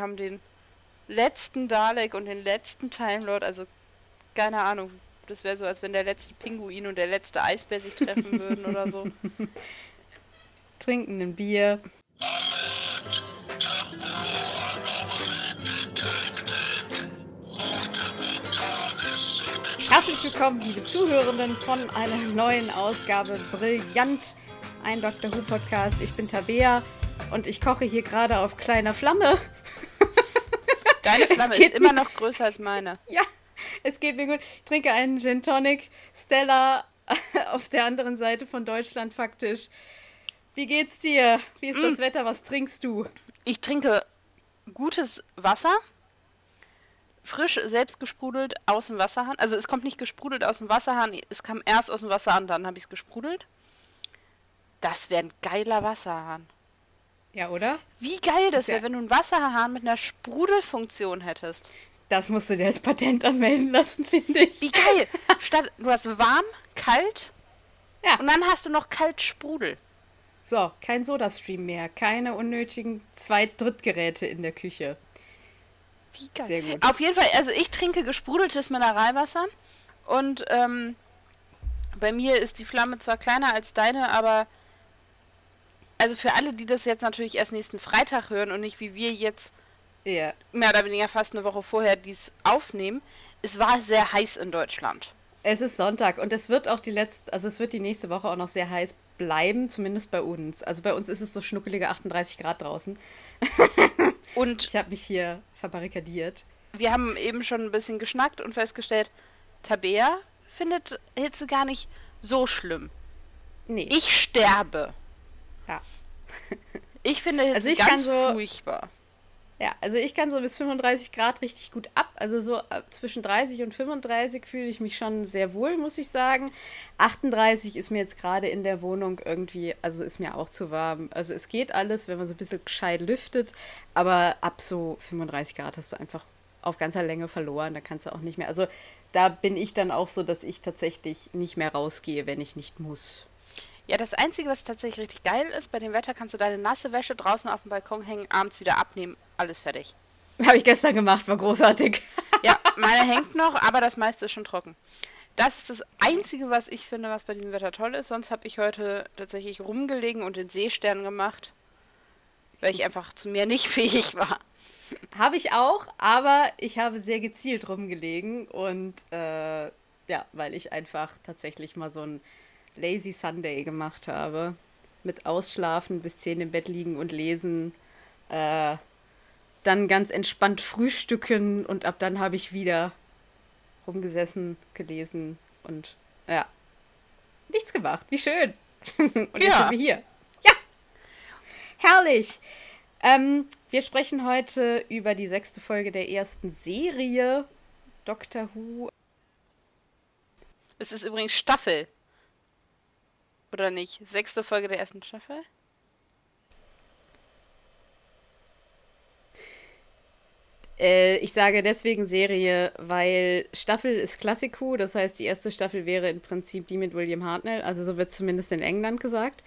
wir haben den letzten Dalek und den letzten Time Lord, also keine Ahnung. Das wäre so, als wenn der letzte Pinguin und der letzte Eisbär sich treffen würden oder so. Trinken ein Bier. Herzlich willkommen, liebe Zuhörenden, von einer neuen Ausgabe Brillant, ein Dr. Who Podcast. Ich bin Tabea und ich koche hier gerade auf kleiner Flamme. Deine Flamme ist immer noch größer als meine. Ja, es geht mir gut. Ich trinke einen Gin Tonic. Stella auf der anderen Seite von Deutschland faktisch. Wie geht's dir? Wie ist mm. das Wetter? Was trinkst du? Ich trinke gutes Wasser. Frisch, selbst gesprudelt aus dem Wasserhahn. Also es kommt nicht gesprudelt aus dem Wasserhahn, es kam erst aus dem Wasserhahn, dann habe ich es gesprudelt. Das wäre ein geiler Wasserhahn. Ja, oder? Wie geil das wäre, ja wenn du einen Wasserhahn mit einer Sprudelfunktion hättest. Das musst du dir als Patent anmelden lassen, finde ich. Wie geil! Statt, du hast warm, kalt ja. und dann hast du noch kalt Sprudel. So, kein Sodastream mehr, keine unnötigen Zweit-Drittgeräte in der Küche. Wie geil. Sehr gut. Auf jeden Fall, also ich trinke gesprudeltes Mineralwasser und ähm, bei mir ist die Flamme zwar kleiner als deine, aber also für alle, die das jetzt natürlich erst nächsten Freitag hören und nicht wie wir jetzt yeah. mehr oder weniger fast eine Woche vorher dies aufnehmen, es war sehr heiß in Deutschland. Es ist Sonntag und es wird auch die letzte, also es wird die nächste Woche auch noch sehr heiß bleiben, zumindest bei uns. Also bei uns ist es so schnuckelige 38 Grad draußen. und ich habe mich hier verbarrikadiert. Wir haben eben schon ein bisschen geschnackt und festgestellt, Tabea findet Hitze gar nicht so schlimm. Nee. Ich sterbe. Ja. Ich finde jetzt also ich ganz so, furchtbar. Ja, also ich kann so bis 35 Grad richtig gut ab. Also so äh, zwischen 30 und 35 fühle ich mich schon sehr wohl, muss ich sagen. 38 ist mir jetzt gerade in der Wohnung irgendwie, also ist mir auch zu warm. Also es geht alles, wenn man so ein bisschen gescheit lüftet, aber ab so 35 Grad hast du einfach auf ganzer Länge verloren. Da kannst du auch nicht mehr. Also da bin ich dann auch so, dass ich tatsächlich nicht mehr rausgehe, wenn ich nicht muss. Ja, das Einzige, was tatsächlich richtig geil ist, bei dem Wetter kannst du deine nasse Wäsche draußen auf dem Balkon hängen, abends wieder abnehmen, alles fertig. Habe ich gestern gemacht, war großartig. ja, meine hängt noch, aber das meiste ist schon trocken. Das ist das Einzige, was ich finde, was bei diesem Wetter toll ist. Sonst habe ich heute tatsächlich rumgelegen und den Seestern gemacht, weil ich einfach zu mir nicht fähig war. Habe ich auch, aber ich habe sehr gezielt rumgelegen und äh, ja, weil ich einfach tatsächlich mal so ein Lazy Sunday gemacht habe. Mit Ausschlafen, bis 10 im Bett liegen und lesen. Äh, dann ganz entspannt frühstücken und ab dann habe ich wieder rumgesessen, gelesen und ja, nichts gemacht. Wie schön. und jetzt ja. sind wir hier. Ja, herrlich. Ähm, wir sprechen heute über die sechste Folge der ersten Serie Doctor Who. Es ist übrigens Staffel. Oder nicht? Sechste Folge der ersten Staffel? Äh, ich sage deswegen Serie, weil Staffel ist Klassiku, das heißt, die erste Staffel wäre im Prinzip die mit William Hartnell, also so wird zumindest in England gesagt.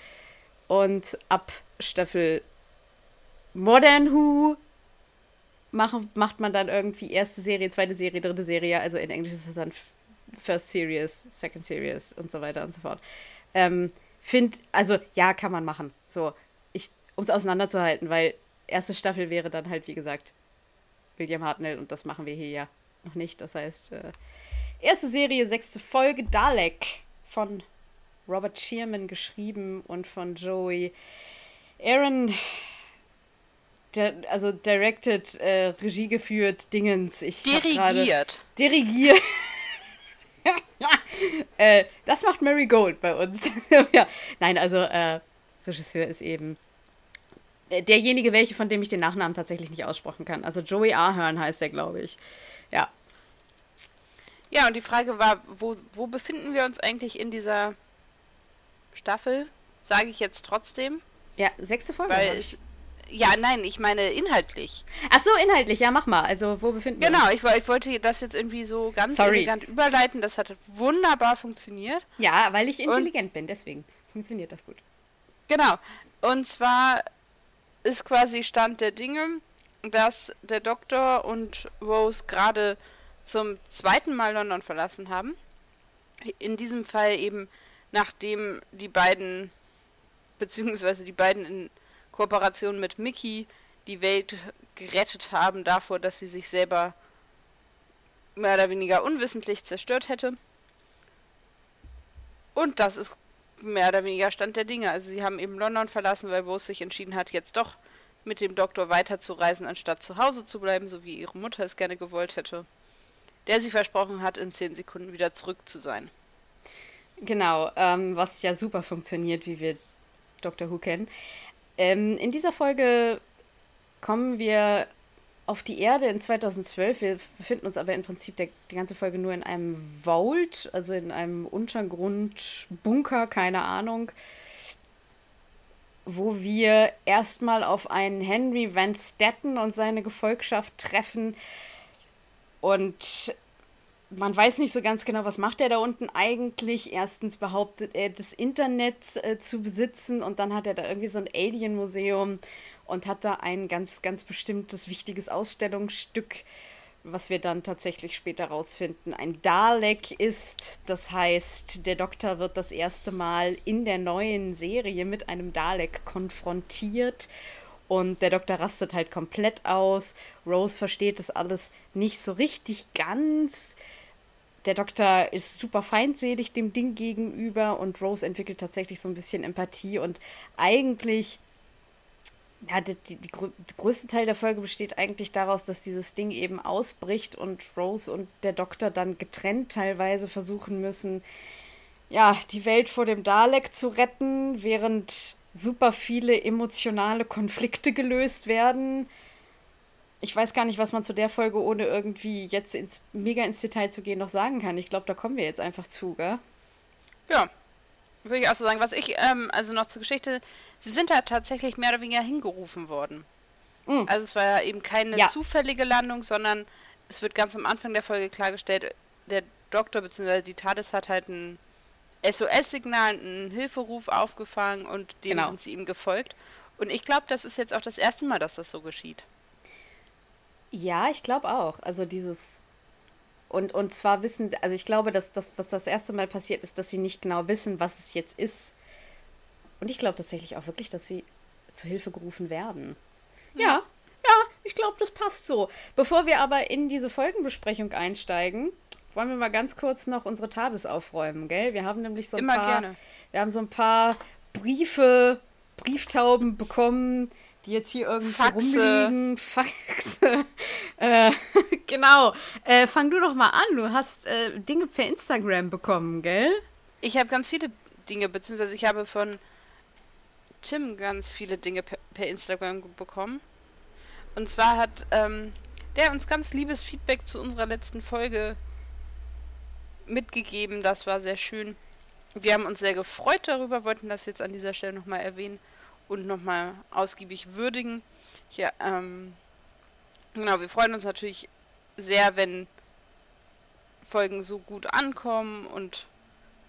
Und ab Staffel Modern Who machen, macht man dann irgendwie erste Serie, zweite Serie, dritte Serie, also in Englisch ist das dann First Series, Second Series und so weiter und so fort. Ähm, find, also ja, kann man machen. So, ich, um es auseinanderzuhalten, weil erste Staffel wäre dann halt, wie gesagt, William Hartnell und das machen wir hier ja noch nicht. Das heißt, äh, erste Serie, sechste Folge, Dalek von Robert Shearman geschrieben und von Joey Aaron also directed, äh, Regie geführt, Dingens. Ich dirigiert. Dirigiert. äh, das macht Mary Gold bei uns. ja. Nein, also äh, Regisseur ist eben äh, derjenige, welche von dem ich den Nachnamen tatsächlich nicht aussprechen kann. Also Joey Ahern heißt er, glaube ich. Ja. Ja, und die Frage war, wo, wo befinden wir uns eigentlich in dieser Staffel? Sage ich jetzt trotzdem. Ja, sechste Folge. Weil ich, ja, nein, ich meine inhaltlich. Ach so, inhaltlich, ja, mach mal. Also, wo befinden wir genau, uns? Genau, ich, ich, wollte das jetzt irgendwie so ganz Sorry. elegant überleiten. Das hat wunderbar funktioniert. Ja, weil ich intelligent Und, bin, deswegen funktioniert das gut. Genau. Und zwar ist quasi Stand der Dinge, dass der Doktor und Rose gerade zum zweiten Mal London verlassen haben. In diesem Fall eben nachdem die beiden, beziehungsweise die beiden in Kooperation mit Mickey die Welt gerettet haben davor, dass sie sich selber mehr oder weniger unwissentlich zerstört hätte. Und das ist mehr oder weniger Stand der Dinge. Also sie haben eben London verlassen, weil Rose sich entschieden hat, jetzt doch mit dem Doktor weiterzureisen, anstatt zu Hause zu bleiben, so wie ihre Mutter es gerne gewollt hätte, der sie versprochen hat, in zehn Sekunden wieder zurück zu sein. Genau, ähm, was ja super funktioniert, wie wir Doctor Who kennen. Ähm, in dieser Folge kommen wir auf die Erde in 2012. Wir befinden uns aber im Prinzip der, die ganze Folge nur in einem Vault, also in einem Untergrundbunker, keine Ahnung, wo wir erstmal auf einen Henry Van Stetten und seine Gefolgschaft treffen. Und man weiß nicht so ganz genau, was macht er da unten eigentlich. Erstens behauptet er, das Internet äh, zu besitzen und dann hat er da irgendwie so ein Alien-Museum und hat da ein ganz, ganz bestimmtes, wichtiges Ausstellungsstück, was wir dann tatsächlich später rausfinden, ein Dalek ist. Das heißt, der Doktor wird das erste Mal in der neuen Serie mit einem Dalek konfrontiert. Und der Doktor rastet halt komplett aus. Rose versteht das alles nicht so richtig ganz der Doktor ist super feindselig dem Ding gegenüber und Rose entwickelt tatsächlich so ein bisschen Empathie und eigentlich, ja, die, die, die, der größte Teil der Folge besteht eigentlich daraus, dass dieses Ding eben ausbricht und Rose und der Doktor dann getrennt teilweise versuchen müssen, ja, die Welt vor dem Dalek zu retten, während super viele emotionale Konflikte gelöst werden ich weiß gar nicht, was man zu der Folge, ohne irgendwie jetzt ins, mega ins Detail zu gehen, noch sagen kann. Ich glaube, da kommen wir jetzt einfach zu, gell? Ja, würde ich auch so sagen. Was ich, ähm, also noch zur Geschichte, sie sind da tatsächlich mehr oder weniger hingerufen worden. Mhm. Also es war ja eben keine ja. zufällige Landung, sondern es wird ganz am Anfang der Folge klargestellt, der Doktor bzw. die TARDIS hat halt ein SOS-Signal, einen Hilferuf aufgefangen und dem genau. sind sie ihm gefolgt. Und ich glaube, das ist jetzt auch das erste Mal, dass das so geschieht. Ja, ich glaube auch. Also dieses. Und, und zwar wissen sie, also ich glaube, dass das, was das erste Mal passiert ist, dass sie nicht genau wissen, was es jetzt ist. Und ich glaube tatsächlich auch wirklich, dass sie zu Hilfe gerufen werden. Ja, ja, ich glaube, das passt so. Bevor wir aber in diese Folgenbesprechung einsteigen, wollen wir mal ganz kurz noch unsere TARDIS aufräumen, gell? Wir haben nämlich so ein Immer paar. Gerne. Wir haben so ein paar Briefe, Brieftauben bekommen, die jetzt hier irgendwie Faxe. rumliegen. Faxe. äh, genau. Äh, fang du doch mal an. Du hast äh, Dinge per Instagram bekommen, gell? Ich habe ganz viele Dinge, beziehungsweise ich habe von Tim ganz viele Dinge per, per Instagram bekommen. Und zwar hat ähm, der uns ganz liebes Feedback zu unserer letzten Folge mitgegeben. Das war sehr schön. Wir haben uns sehr gefreut darüber, wollten das jetzt an dieser Stelle nochmal erwähnen und nochmal ausgiebig würdigen. Ja, ähm, genau, wir freuen uns natürlich sehr, wenn Folgen so gut ankommen und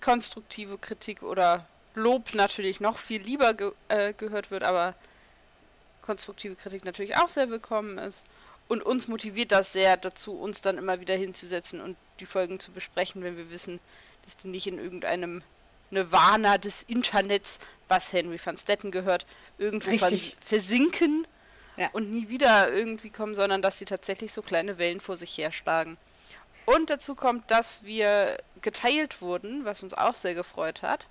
konstruktive Kritik oder Lob natürlich noch viel lieber ge äh, gehört wird, aber konstruktive Kritik natürlich auch sehr willkommen ist. Und uns motiviert das sehr dazu, uns dann immer wieder hinzusetzen und die Folgen zu besprechen, wenn wir wissen, dass die nicht in irgendeinem Nirvana des Internets, was Henry van Stetten gehört, irgendwie versinken ja. und nie wieder irgendwie kommen, sondern dass sie tatsächlich so kleine Wellen vor sich herschlagen. Und dazu kommt, dass wir geteilt wurden, was uns auch sehr gefreut hat.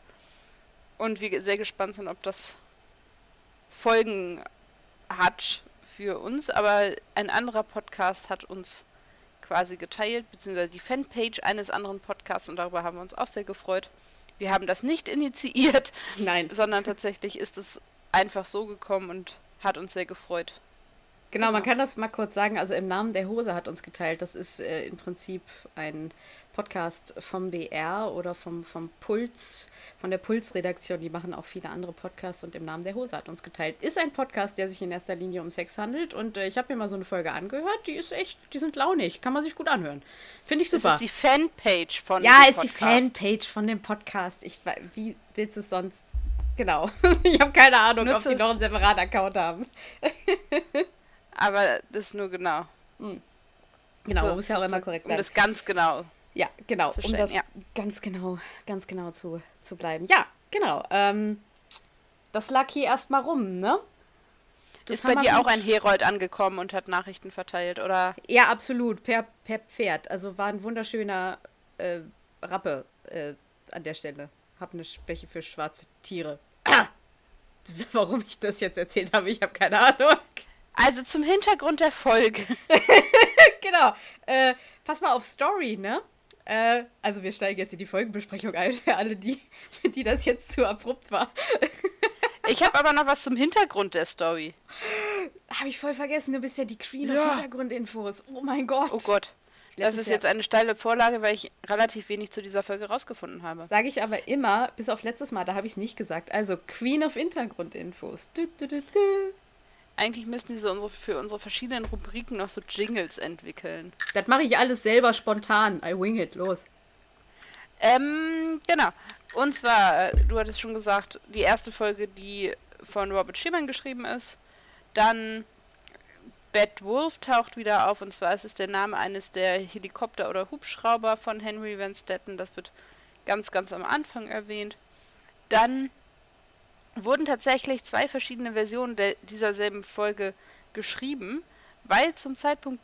Und wir sehr gespannt sind, ob das Folgen hat für uns. Aber ein anderer Podcast hat uns quasi geteilt, beziehungsweise die Fanpage eines anderen Podcasts und darüber haben wir uns auch sehr gefreut. Wir haben das nicht initiiert, Nein. sondern tatsächlich ist es einfach so gekommen und hat uns sehr gefreut. Genau, man kann das mal kurz sagen. Also im Namen der Hose hat uns geteilt. Das ist äh, im Prinzip ein Podcast vom BR oder vom, vom Puls, von der Puls-Redaktion. Die machen auch viele andere Podcasts und im Namen der Hose hat uns geteilt. Ist ein Podcast, der sich in erster Linie um Sex handelt und äh, ich habe mir mal so eine Folge angehört. Die ist echt, die sind launig. Kann man sich gut anhören. Finde ich super. Das ist die Fanpage von ja, dem Podcast. Ja, ist die Fanpage von dem Podcast. Ich, wie willst du es sonst? Genau. ich habe keine Ahnung, Nur ob die noch einen separaten Account haben. Aber das ist nur genau. Mhm. Genau, so, muss ja auch immer korrekt bleiben. Um das ganz genau. Ja, genau. um das ja. ganz genau, ganz genau zu, zu bleiben. Ja, genau. Ähm, das lag hier erstmal rum, ne? Das ist bei dir auch ein Herold angekommen und hat Nachrichten verteilt, oder? Ja, absolut. Per, per Pferd. Also war ein wunderschöner äh, Rappe äh, an der Stelle. Hab eine Schwäche für schwarze Tiere. Warum ich das jetzt erzählt habe, ich habe keine Ahnung. Also zum Hintergrund der Folge. genau. Äh, pass mal auf Story, ne? Äh, also wir steigen jetzt in die Folgenbesprechung ein für alle, die, die das jetzt zu abrupt war. ich habe aber noch was zum Hintergrund der Story. Habe ich voll vergessen, du bist ja die Queen ja. of Hintergrundinfos. Oh mein Gott. Oh Gott. Das ist jetzt eine steile Vorlage, weil ich relativ wenig zu dieser Folge rausgefunden habe. Sage ich aber immer, bis auf letztes Mal, da habe ich es nicht gesagt. Also Queen of Hintergrundinfos. Du, du, du, Eigentlich müssten wir so unsere, für unsere verschiedenen Rubriken noch so Jingles entwickeln. Das mache ich alles selber spontan. I wing it, los. Ähm, genau. Und zwar, äh, du hattest schon gesagt, die erste Folge, die von Robert Schumann geschrieben ist. Dann Bad Wolf taucht wieder auf und zwar ist es der Name eines der Helikopter oder Hubschrauber von Henry Van Stetten. Das wird ganz, ganz am Anfang erwähnt. Dann wurden tatsächlich zwei verschiedene Versionen dieser selben Folge geschrieben, weil zum Zeitpunkt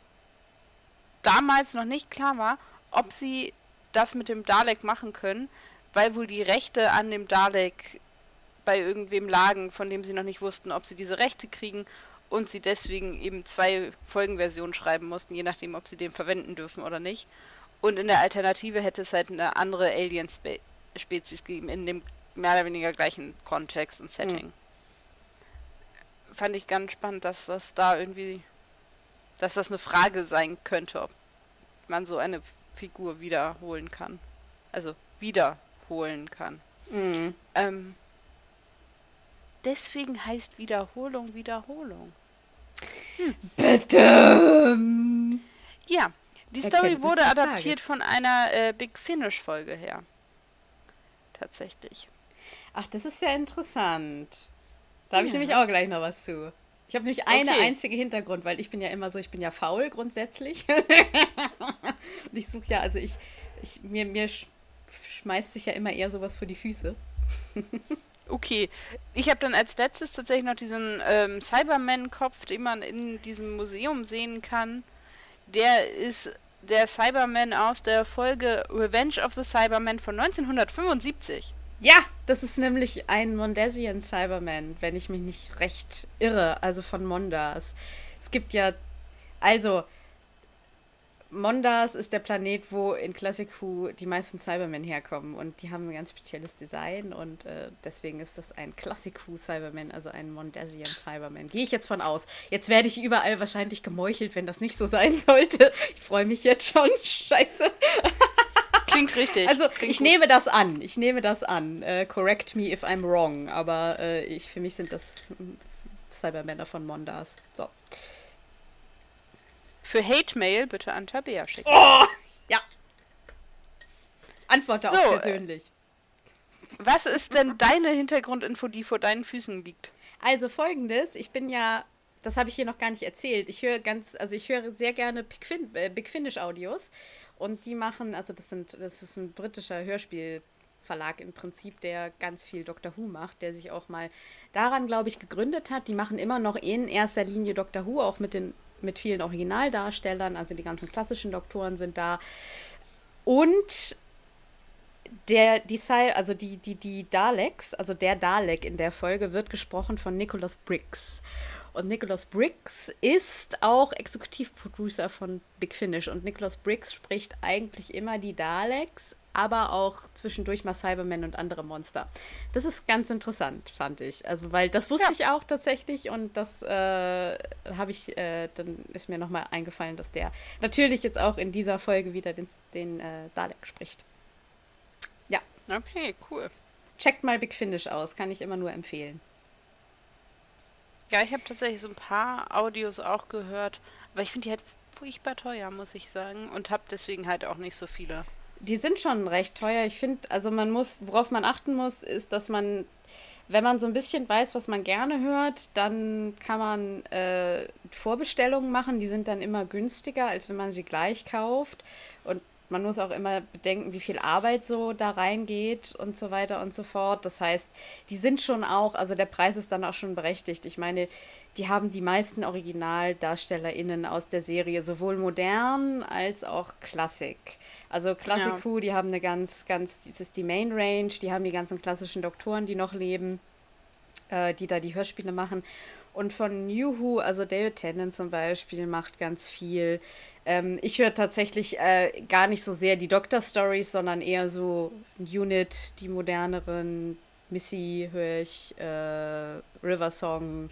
damals noch nicht klar war, ob sie das mit dem Dalek machen können, weil wohl die Rechte an dem Dalek bei irgendwem lagen, von dem sie noch nicht wussten, ob sie diese Rechte kriegen und sie deswegen eben zwei Folgenversionen schreiben mussten, je nachdem, ob sie den verwenden dürfen oder nicht. Und in der Alternative hätte es halt eine andere Alien-Spezies gegeben, in dem mehr oder weniger gleichen Kontext und Setting. Mhm. Fand ich ganz spannend, dass das da irgendwie, dass das eine Frage sein könnte, ob man so eine Figur wiederholen kann. Also wiederholen kann. Mhm. Ähm, deswegen heißt Wiederholung Wiederholung. Hm. Bitte. Ja, die Story wurde adaptiert von einer äh, Big Finish Folge her. Tatsächlich. Ach, das ist ja interessant. Da habe ich nämlich auch gleich noch was zu. Ich habe nämlich eine okay. einzige Hintergrund, weil ich bin ja immer so, ich bin ja faul grundsätzlich. Und ich suche ja, also ich, ich mir, mir schmeißt sich ja immer eher sowas vor die Füße. Okay, ich habe dann als letztes tatsächlich noch diesen ähm, Cyberman-Kopf, den man in diesem Museum sehen kann. Der ist der Cyberman aus der Folge Revenge of the Cyberman von 1975. Ja, das ist nämlich ein Mondasian Cyberman, wenn ich mich nicht recht irre, also von Mondas. Es gibt ja, also Mondas ist der Planet, wo in Classic Who die meisten Cybermen herkommen und die haben ein ganz spezielles Design und äh, deswegen ist das ein Classic Who Cyberman, also ein Mondasian Cyberman. Gehe ich jetzt von aus. Jetzt werde ich überall wahrscheinlich gemeuchelt, wenn das nicht so sein sollte. Ich freue mich jetzt schon. Scheiße. Klingt richtig. Also Klingt ich gut. nehme das an. Ich nehme das an. Uh, correct me if I'm wrong. Aber uh, ich, für mich sind das Cybermänner von Mondas. So. Für Hate Mail bitte an Tabea schicken. Oh, ja. Antworte so, auch persönlich. Was ist denn deine Hintergrundinfo, die vor deinen Füßen liegt? Also folgendes, ich bin ja, das habe ich hier noch gar nicht erzählt. Ich höre ganz, also ich höre sehr gerne Big, fin äh, Big Finish Audios und die machen, also das sind, das ist ein britischer Hörspielverlag im Prinzip, der ganz viel Doctor Who macht, der sich auch mal daran, glaube ich, gegründet hat. Die machen immer noch in erster Linie Doctor Who, auch mit den mit vielen Originaldarstellern, also die ganzen klassischen Doktoren sind da. Und der, die, also die, die, die Daleks, also der Dalek in der Folge wird gesprochen von Nicholas Briggs. Und Nicholas Briggs ist auch Exekutivproducer von Big Finish. Und Nicholas Briggs spricht eigentlich immer die Daleks, aber auch zwischendurch mal Cybermen und andere Monster. Das ist ganz interessant, fand ich. Also, weil das wusste ja. ich auch tatsächlich und das äh, habe ich, äh, dann ist mir nochmal eingefallen, dass der natürlich jetzt auch in dieser Folge wieder den, den äh, Dalek spricht. Ja. Okay, cool. Checkt mal Big Finish aus, kann ich immer nur empfehlen. Ja, ich habe tatsächlich so ein paar Audios auch gehört, aber ich finde die halt furchtbar teuer, muss ich sagen, und habe deswegen halt auch nicht so viele. Die sind schon recht teuer. Ich finde, also man muss, worauf man achten muss, ist, dass man, wenn man so ein bisschen weiß, was man gerne hört, dann kann man äh, Vorbestellungen machen. Die sind dann immer günstiger, als wenn man sie gleich kauft. Und man muss auch immer bedenken, wie viel Arbeit so da reingeht und so weiter und so fort. Das heißt, die sind schon auch, also der Preis ist dann auch schon berechtigt. Ich meine, die haben die meisten OriginaldarstellerInnen aus der Serie, sowohl modern als auch Klassik. Also Klassik ja. die haben eine ganz, ganz, das ist die Main Range, die haben die ganzen klassischen Doktoren, die noch leben, äh, die da die Hörspiele machen. Und von New Who, also David Tennant zum Beispiel, macht ganz viel. Ähm, ich höre tatsächlich äh, gar nicht so sehr die Doctor-Stories, sondern eher so Unit, die moderneren. Missy höre ich, äh, River Song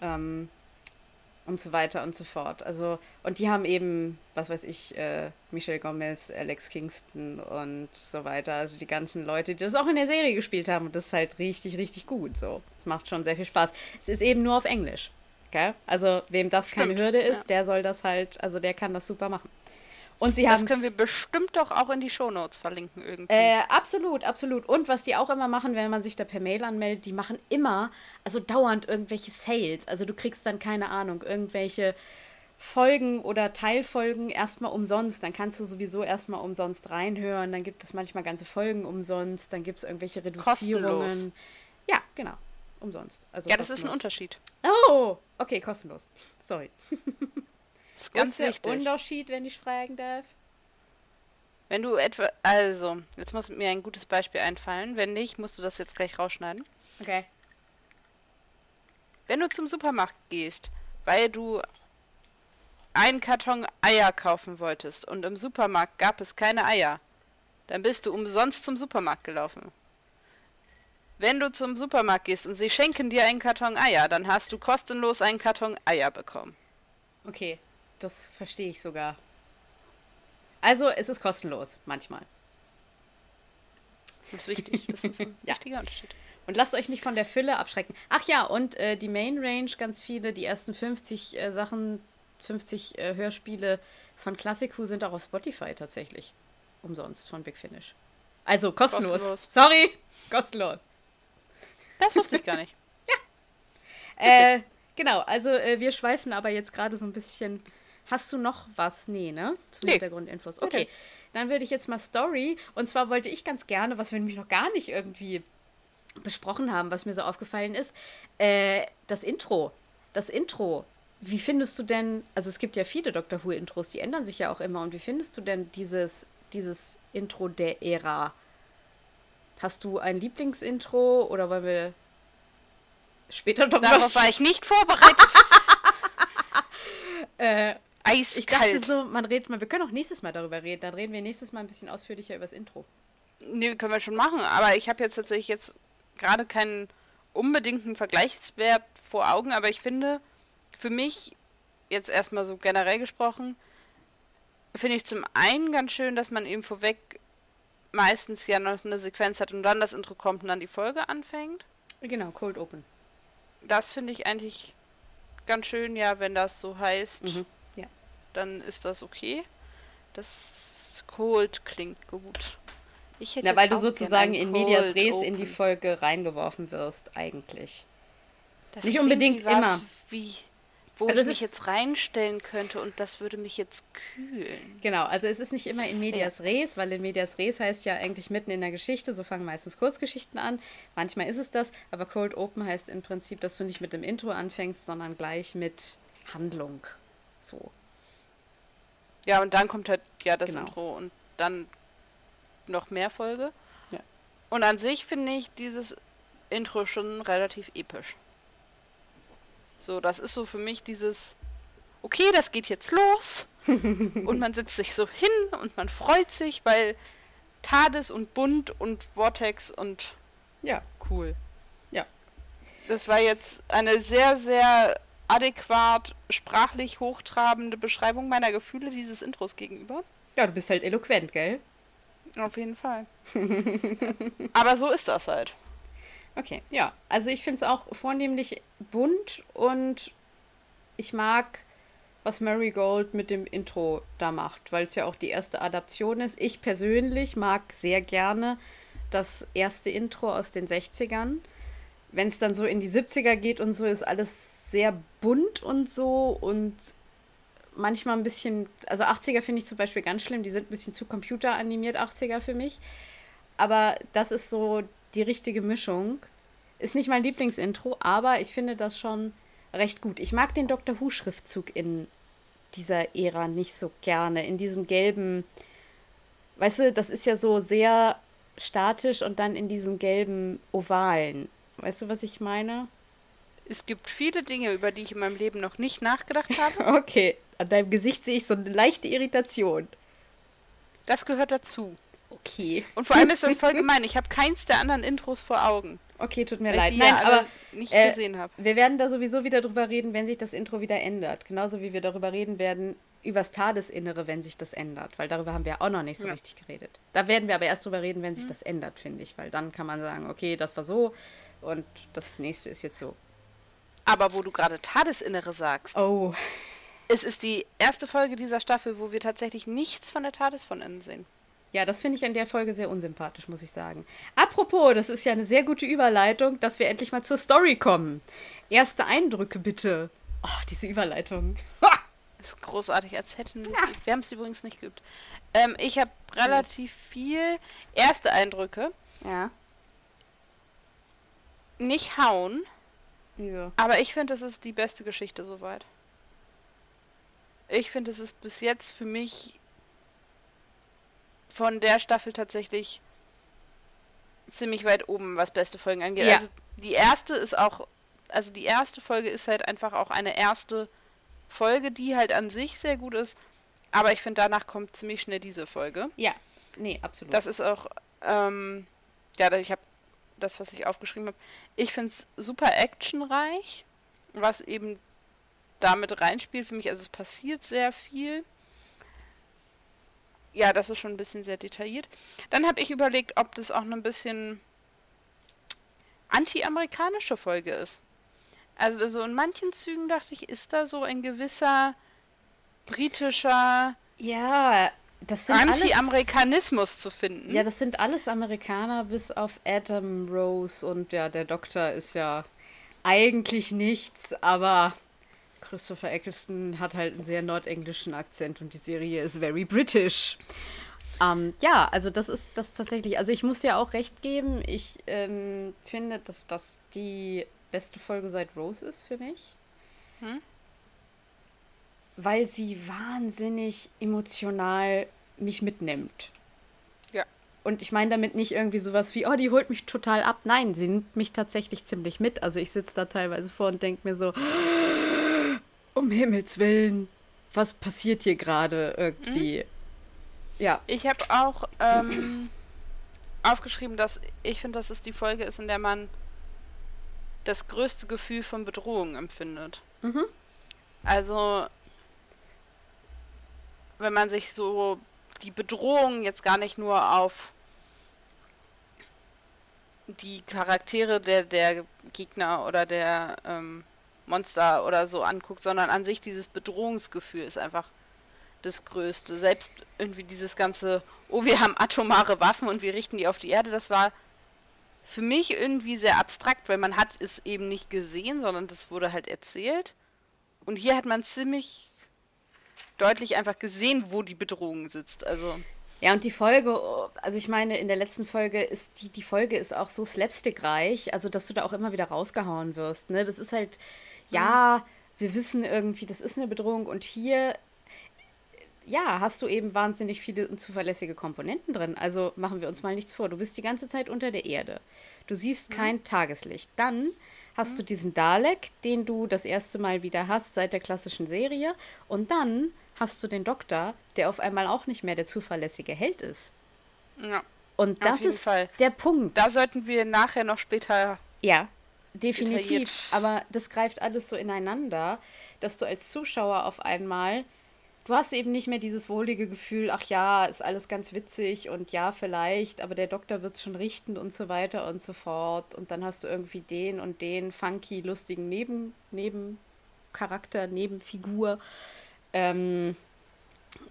ähm, und so weiter und so fort. Also, und die haben eben, was weiß ich, äh, Michelle Gomez, Alex Kingston und so weiter. Also die ganzen Leute, die das auch in der Serie gespielt haben. Und das ist halt richtig, richtig gut. So, es macht schon sehr viel Spaß. Es ist eben nur auf Englisch. Gell? Also, wem das Stimmt, keine Hürde ist, ja. der soll das halt, also der kann das super machen. Und sie das haben, können wir bestimmt doch auch in die Shownotes verlinken irgendwie. Äh, absolut, absolut. Und was die auch immer machen, wenn man sich da per Mail anmeldet, die machen immer, also dauernd irgendwelche Sales. Also du kriegst dann keine Ahnung, irgendwelche Folgen oder Teilfolgen erstmal umsonst. Dann kannst du sowieso erstmal umsonst reinhören. Dann gibt es manchmal ganze Folgen umsonst. Dann gibt es irgendwelche Reduzierungen. Kostenlos. Ja, genau. Umsonst. Also ja, das ist ein Unterschied. Oh, okay, kostenlos. Sorry. Das ist ganz Was ist der Unterschied, wenn ich fragen darf? Wenn du etwa, also, jetzt muss mir ein gutes Beispiel einfallen. Wenn nicht, musst du das jetzt gleich rausschneiden. Okay. Wenn du zum Supermarkt gehst, weil du einen Karton Eier kaufen wolltest und im Supermarkt gab es keine Eier, dann bist du umsonst zum Supermarkt gelaufen. Wenn du zum Supermarkt gehst und sie schenken dir einen Karton Eier, dann hast du kostenlos einen Karton Eier bekommen. Okay, das verstehe ich sogar. Also, es ist kostenlos, manchmal. Das ist wichtig. Das ist ein ja. wichtiger Unterschied. Und lasst euch nicht von der Fülle abschrecken. Ach ja, und äh, die Main Range, ganz viele, die ersten 50 äh, Sachen, 50 äh, Hörspiele von Classicu sind auch auf Spotify tatsächlich. Umsonst von Big Finish. Also kostenlos. kostenlos. Sorry, kostenlos. Das wusste ich gar nicht. ja. Äh, genau, also äh, wir schweifen aber jetzt gerade so ein bisschen Hast du noch was? Nee, ne? Zum nee. Hintergrundinfos. Okay. okay. Dann würde ich jetzt mal Story. Und zwar wollte ich ganz gerne, was wir nämlich noch gar nicht irgendwie besprochen haben, was mir so aufgefallen ist, äh, das Intro. Das Intro. Wie findest du denn, also es gibt ja viele Doctor Who-Intros, die ändern sich ja auch immer. Und wie findest du denn dieses, dieses Intro der Ära? Hast du ein Lieblingsintro oder wollen wir später doch Darauf war ich nicht vorbereitet. äh, Eiskalt. Ich dachte so, man redet mal, wir können auch nächstes Mal darüber reden. Dann reden wir nächstes Mal ein bisschen ausführlicher über das Intro. Nee, können wir schon machen, aber ich habe jetzt tatsächlich jetzt gerade keinen unbedingten Vergleichswert vor Augen, aber ich finde, für mich, jetzt erstmal so generell gesprochen, finde ich zum einen ganz schön, dass man eben vorweg meistens ja noch eine Sequenz hat und dann das Intro kommt und dann die Folge anfängt. Genau, Cold Open. Das finde ich eigentlich ganz schön, ja, wenn das so heißt. Mhm dann ist das okay. Das Cold klingt gut. Ich hätte Na, weil du sozusagen in Medias Res in die Folge reingeworfen wirst, eigentlich. Das Nicht unbedingt wie immer. Wie, wo also ich mich jetzt reinstellen könnte und das würde mich jetzt kühlen. Genau, also es ist nicht immer in Medias ja. Res, weil in Medias Res heißt ja eigentlich mitten in der Geschichte, so fangen meistens Kurzgeschichten an. Manchmal ist es das, aber Cold Open heißt im Prinzip, dass du nicht mit dem Intro anfängst, sondern gleich mit Handlung. So. Ja, und dann kommt halt ja das genau. Intro und dann noch mehr Folge. Ja. Und an sich finde ich dieses Intro schon relativ episch. So, das ist so für mich dieses, okay, das geht jetzt los. und man setzt sich so hin und man freut sich, weil TARDIS und Bunt und Vortex und ja, cool. Ja. Das war jetzt eine sehr, sehr adäquat sprachlich hochtrabende Beschreibung meiner Gefühle dieses Intros gegenüber. Ja, du bist halt eloquent, gell? Auf jeden Fall. Aber so ist das halt. Okay, ja. Also ich finde es auch vornehmlich bunt und ich mag, was Mary Gold mit dem Intro da macht, weil es ja auch die erste Adaption ist. Ich persönlich mag sehr gerne das erste Intro aus den 60ern wenn es dann so in die 70er geht und so, ist alles sehr bunt und so und manchmal ein bisschen, also 80er finde ich zum Beispiel ganz schlimm, die sind ein bisschen zu computeranimiert 80er für mich. Aber das ist so die richtige Mischung. Ist nicht mein Lieblingsintro, aber ich finde das schon recht gut. Ich mag den Doctor Who-Schriftzug in dieser Ära nicht so gerne. In diesem gelben, weißt du, das ist ja so sehr statisch und dann in diesem gelben Ovalen. Weißt du, was ich meine? Es gibt viele Dinge, über die ich in meinem Leben noch nicht nachgedacht habe. okay, an deinem Gesicht sehe ich so eine leichte Irritation. Das gehört dazu. Okay. Und vor allem ist das voll gemein. Ich habe keins der anderen Intros vor Augen. Okay, tut mir leid. Nein, ja aber nicht äh, gesehen habe. Wir werden da sowieso wieder drüber reden, wenn sich das Intro wieder ändert. Genauso wie wir darüber reden werden, übers Tadesinnere, wenn sich das ändert. Weil darüber haben wir auch noch nicht so ja. richtig geredet. Da werden wir aber erst drüber reden, wenn sich mhm. das ändert, finde ich. Weil dann kann man sagen, okay, das war so und das nächste ist jetzt so. Aber wo du gerade Tadesinnere sagst. Oh. Es ist die erste Folge dieser Staffel, wo wir tatsächlich nichts von der Tades von innen sehen. Ja, das finde ich an der Folge sehr unsympathisch, muss ich sagen. Apropos, das ist ja eine sehr gute Überleitung, dass wir endlich mal zur Story kommen. Erste Eindrücke bitte. Oh, diese Überleitung. Ha! Ist großartig, als hätten wir es ja. Wir haben es übrigens nicht geübt. Ähm, ich habe relativ viel erste Eindrücke. Ja. Nicht hauen. Ja. Aber ich finde, das ist die beste Geschichte soweit. Ich finde, es ist bis jetzt für mich von der Staffel tatsächlich ziemlich weit oben, was beste Folgen angeht. Ja. Also die erste ist auch, also die erste Folge ist halt einfach auch eine erste Folge, die halt an sich sehr gut ist. Aber ich finde, danach kommt ziemlich schnell diese Folge. Ja, nee, absolut. Das ist auch, ähm, ja, ich habe das, was ich aufgeschrieben habe. Ich finde es super actionreich, was eben damit reinspielt für mich. Also es passiert sehr viel ja, das ist schon ein bisschen sehr detailliert. Dann habe ich überlegt, ob das auch ein bisschen anti-amerikanische Folge ist. Also so in manchen Zügen dachte ich, ist da so ein gewisser britischer ja, Anti-Amerikanismus zu finden. Ja, das sind alles Amerikaner bis auf Adam Rose und ja, der Doktor ist ja eigentlich nichts, aber Christopher Eccleston hat halt einen sehr nordenglischen Akzent und die Serie ist very British. Ähm, ja, also das ist das tatsächlich. Also ich muss ja auch recht geben. Ich ähm, finde, dass das die beste Folge seit Rose ist für mich. Hm? Weil sie wahnsinnig emotional mich mitnimmt. Ja. Und ich meine damit nicht irgendwie sowas wie, oh, die holt mich total ab. Nein, sie nimmt mich tatsächlich ziemlich mit. Also ich sitze da teilweise vor und denke mir so, um Himmels Willen, was passiert hier gerade irgendwie? Mhm. Ja. Ich habe auch ähm, aufgeschrieben, dass ich finde, dass es die Folge ist, in der man das größte Gefühl von Bedrohung empfindet. Mhm. Also, wenn man sich so die Bedrohung jetzt gar nicht nur auf die Charaktere der, der Gegner oder der ähm, Monster oder so anguckt, sondern an sich dieses Bedrohungsgefühl ist einfach das Größte. Selbst irgendwie dieses ganze, oh, wir haben atomare Waffen und wir richten die auf die Erde, das war für mich irgendwie sehr abstrakt, weil man hat es eben nicht gesehen, sondern das wurde halt erzählt. Und hier hat man ziemlich deutlich einfach gesehen, wo die Bedrohung sitzt. Also ja, und die Folge, also ich meine, in der letzten Folge ist die, die Folge ist auch so slapstickreich, also dass du da auch immer wieder rausgehauen wirst. Ne? Das ist halt, ja, wir wissen irgendwie, das ist eine Bedrohung und hier, ja, hast du eben wahnsinnig viele zuverlässige Komponenten drin. Also machen wir uns mal nichts vor. Du bist die ganze Zeit unter der Erde. Du siehst kein mhm. Tageslicht. Dann hast mhm. du diesen Dalek, den du das erste Mal wieder hast seit der klassischen Serie. Und dann hast du den Doktor, der auf einmal auch nicht mehr der zuverlässige Held ist. Ja. Und das ist Fall. der Punkt. Da sollten wir nachher noch später ja. Definitiv. Aber das greift alles so ineinander, dass du als Zuschauer auf einmal, du hast eben nicht mehr dieses wohlige Gefühl, ach ja, ist alles ganz witzig und ja, vielleicht, aber der Doktor wird es schon richten und so weiter und so fort. Und dann hast du irgendwie den und den funky, lustigen Neben, Nebencharakter, Nebenfigur. Ähm,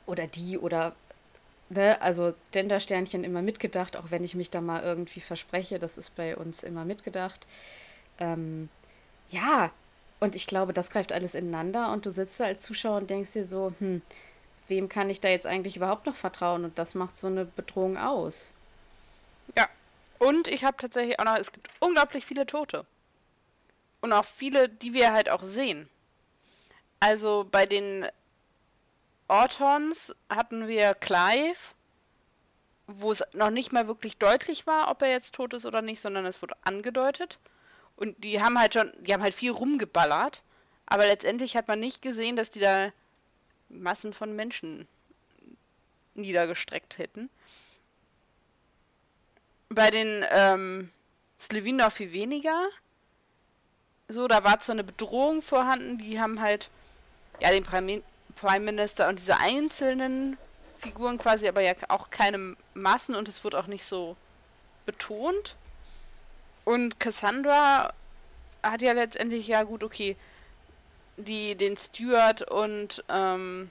oder die oder Ne, also Gendersternchen immer mitgedacht, auch wenn ich mich da mal irgendwie verspreche, das ist bei uns immer mitgedacht. Ähm, ja, und ich glaube, das greift alles ineinander und du sitzt da als Zuschauer und denkst dir so, hm, wem kann ich da jetzt eigentlich überhaupt noch vertrauen? Und das macht so eine Bedrohung aus. Ja. Und ich habe tatsächlich auch noch, es gibt unglaublich viele Tote. Und auch viele, die wir halt auch sehen. Also bei den Ortons hatten wir Clive, wo es noch nicht mal wirklich deutlich war, ob er jetzt tot ist oder nicht, sondern es wurde angedeutet. Und die haben halt schon, die haben halt viel rumgeballert, aber letztendlich hat man nicht gesehen, dass die da Massen von Menschen niedergestreckt hätten. Bei den ähm, Slevin noch viel weniger. So, da war zwar eine Bedrohung vorhanden, die haben halt ja den Prime, Prime Minister und diese einzelnen Figuren quasi, aber ja auch keine Massen und es wird auch nicht so betont. Und Cassandra hat ja letztendlich, ja gut, okay, die, den Steward und ähm,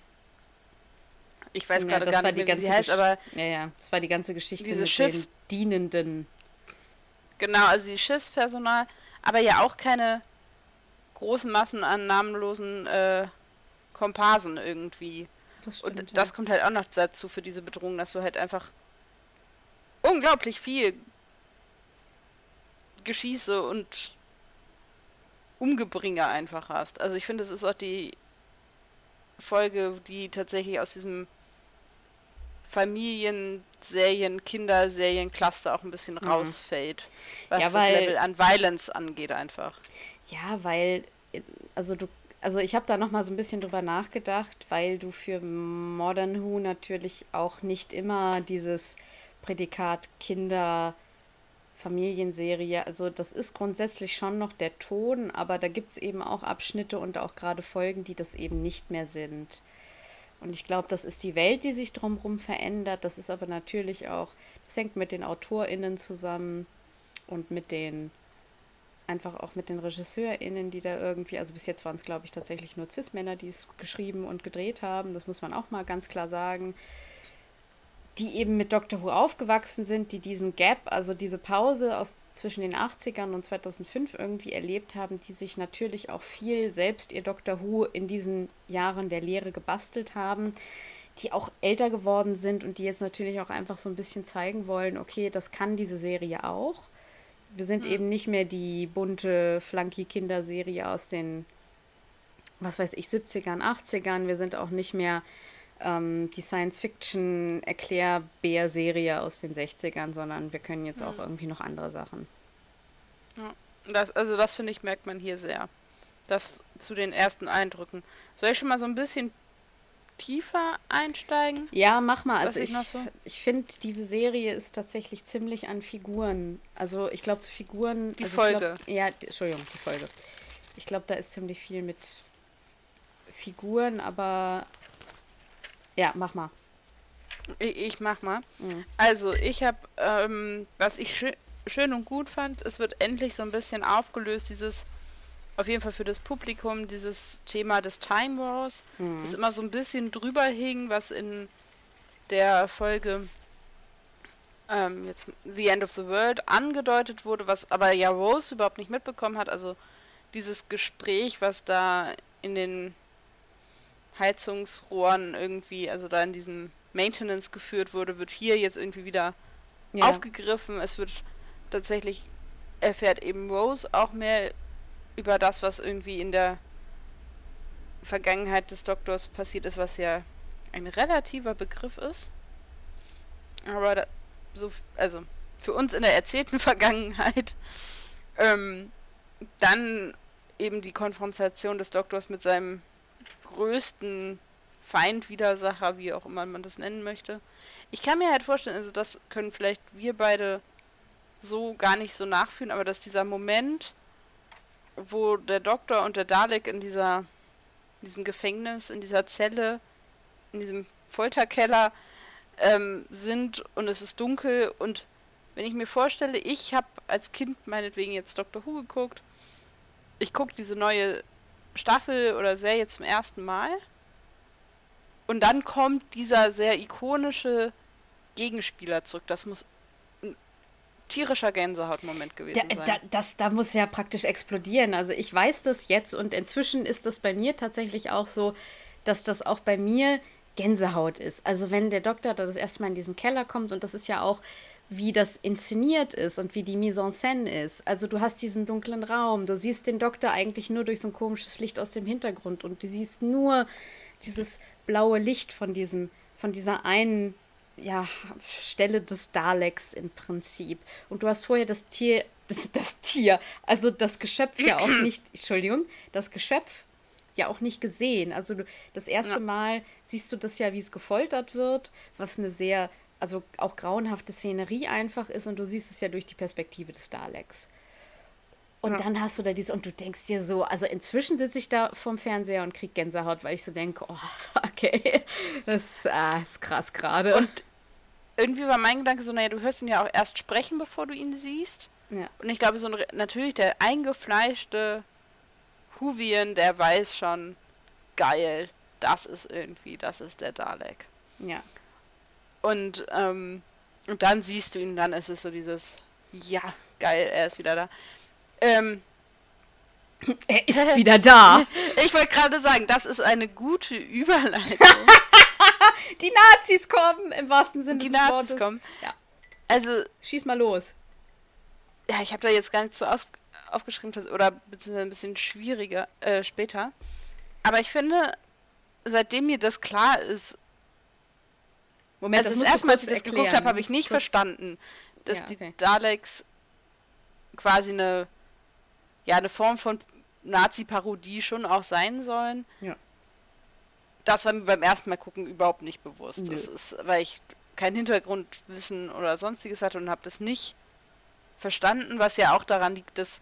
ich weiß ja, gerade gar nicht, wie sie heißt, aber ja, ja, das war die ganze Geschichte diese mit Schiffs den Dienenden. Genau, also die Schiffspersonal, aber ja auch keine großen Massen an namenlosen äh, Komparsen irgendwie. Das stimmt, und das kommt halt auch noch dazu für diese Bedrohung, dass du halt einfach unglaublich viel Geschieße und Umgebringer einfach hast. Also ich finde, es ist auch die Folge, die tatsächlich aus diesem Familienserien, Kinderserien-Cluster auch ein bisschen mhm. rausfällt, was ja, weil, das Level an Violence angeht einfach. Ja, weil also du also ich habe da noch mal so ein bisschen drüber nachgedacht, weil du für Modern Who natürlich auch nicht immer dieses Prädikat Kinder Familienserie, also das ist grundsätzlich schon noch der Ton, aber da gibt es eben auch Abschnitte und auch gerade Folgen, die das eben nicht mehr sind. Und ich glaube, das ist die Welt, die sich drumherum verändert. Das ist aber natürlich auch, das hängt mit den AutorInnen zusammen und mit den einfach auch mit den RegisseurInnen, die da irgendwie, also bis jetzt waren es, glaube ich, tatsächlich nur Cis-Männer, die es geschrieben und gedreht haben, das muss man auch mal ganz klar sagen, die eben mit Doctor Who aufgewachsen sind, die diesen Gap, also diese Pause aus zwischen den 80ern und 2005 irgendwie erlebt haben, die sich natürlich auch viel selbst ihr Doctor Who in diesen Jahren der Lehre gebastelt haben, die auch älter geworden sind und die jetzt natürlich auch einfach so ein bisschen zeigen wollen, okay, das kann diese Serie auch wir sind mhm. eben nicht mehr die bunte Flanky-Kinderserie aus den, was weiß ich, 70ern, 80ern. Wir sind auch nicht mehr ähm, die Science-Fiction-Erklärbär-Serie aus den 60ern, sondern wir können jetzt mhm. auch irgendwie noch andere Sachen. Ja, das, also das finde ich, merkt man hier sehr. Das zu den ersten Eindrücken. Soll ich schon mal so ein bisschen tiefer einsteigen? Ja, mach mal. Also ich, so? ich finde, diese Serie ist tatsächlich ziemlich an Figuren. Also ich glaube zu Figuren. Die also Folge. Glaub, ja, Entschuldigung, die Folge. Ich glaube, da ist ziemlich viel mit Figuren, aber ja, mach mal. Ich, ich mach mal. Mhm. Also ich habe, ähm, was ich schön, schön und gut fand, es wird endlich so ein bisschen aufgelöst, dieses auf jeden Fall für das Publikum dieses Thema des Time Wars, mhm. das immer so ein bisschen drüber hing, was in der Folge ähm, jetzt The End of the World angedeutet wurde, was aber ja Rose überhaupt nicht mitbekommen hat. Also dieses Gespräch, was da in den Heizungsrohren irgendwie, also da in diesem Maintenance geführt wurde, wird hier jetzt irgendwie wieder ja. aufgegriffen. Es wird tatsächlich erfährt eben Rose auch mehr über das, was irgendwie in der Vergangenheit des Doktors passiert ist, was ja ein relativer Begriff ist. Aber da, so, also für uns in der erzählten Vergangenheit, ähm, dann eben die Konfrontation des Doktors mit seinem größten Feind, Widersacher, wie auch immer man das nennen möchte. Ich kann mir halt vorstellen, also das können vielleicht wir beide so gar nicht so nachfühlen, aber dass dieser Moment, wo der Doktor und der Dalek in dieser in diesem Gefängnis, in dieser Zelle, in diesem Folterkeller ähm, sind und es ist dunkel und wenn ich mir vorstelle, ich habe als Kind meinetwegen jetzt Doctor Who geguckt, ich gucke diese neue Staffel oder Serie zum ersten Mal und dann kommt dieser sehr ikonische Gegenspieler zurück. Das muss tierischer Gänsehautmoment gewesen da, sein. Da, das, da muss ja praktisch explodieren. Also ich weiß das jetzt und inzwischen ist das bei mir tatsächlich auch so, dass das auch bei mir Gänsehaut ist. Also wenn der Doktor da das erste Mal in diesen Keller kommt und das ist ja auch, wie das inszeniert ist und wie die Mise en scène ist. Also du hast diesen dunklen Raum, du siehst den Doktor eigentlich nur durch so ein komisches Licht aus dem Hintergrund und du siehst nur dieses blaue Licht von diesem, von dieser einen ja, Stelle des Daleks im Prinzip. Und du hast vorher das Tier, das, das Tier, also das Geschöpf ja auch nicht, Entschuldigung, das Geschöpf ja auch nicht gesehen. Also du, das erste ja. Mal siehst du das ja, wie es gefoltert wird, was eine sehr, also auch grauenhafte Szenerie einfach ist und du siehst es ja durch die Perspektive des Daleks. Und ja. dann hast du da diese, und du denkst dir so, also inzwischen sitze ich da vorm Fernseher und krieg Gänsehaut, weil ich so denke, oh, okay, das ah, ist krass gerade. Und irgendwie war mein Gedanke so, naja, du hörst ihn ja auch erst sprechen, bevor du ihn siehst. Ja. Und ich glaube, so ein, natürlich der eingefleischte Huvien, der weiß schon, geil, das ist irgendwie, das ist der Dalek. Ja. Und, ähm, und dann siehst du ihn, dann ist es so dieses, ja, geil, er ist wieder da. Ähm, er ist wieder da. Ich wollte gerade sagen, das ist eine gute Überleitung. Die Nazis kommen, im wahrsten Sinne Die des Nazis Wortes. kommen. Ja. Also. Schieß mal los. Ja, ich habe da jetzt gar nicht so auf, aufgeschrieben, oder beziehungsweise ein bisschen schwieriger äh, später. Aber ich finde, seitdem mir das klar ist, Moment, also das, das erste Mal, als ich das erklären. geguckt habe, habe ich nicht verstanden, dass ja, okay. die Daleks quasi eine, ja, eine Form von Nazi-Parodie schon auch sein sollen. Ja. Das war mir beim ersten Mal gucken überhaupt nicht bewusst. Nö. Das ist, weil ich kein Hintergrundwissen oder sonstiges hatte und habe das nicht verstanden, was ja auch daran liegt, dass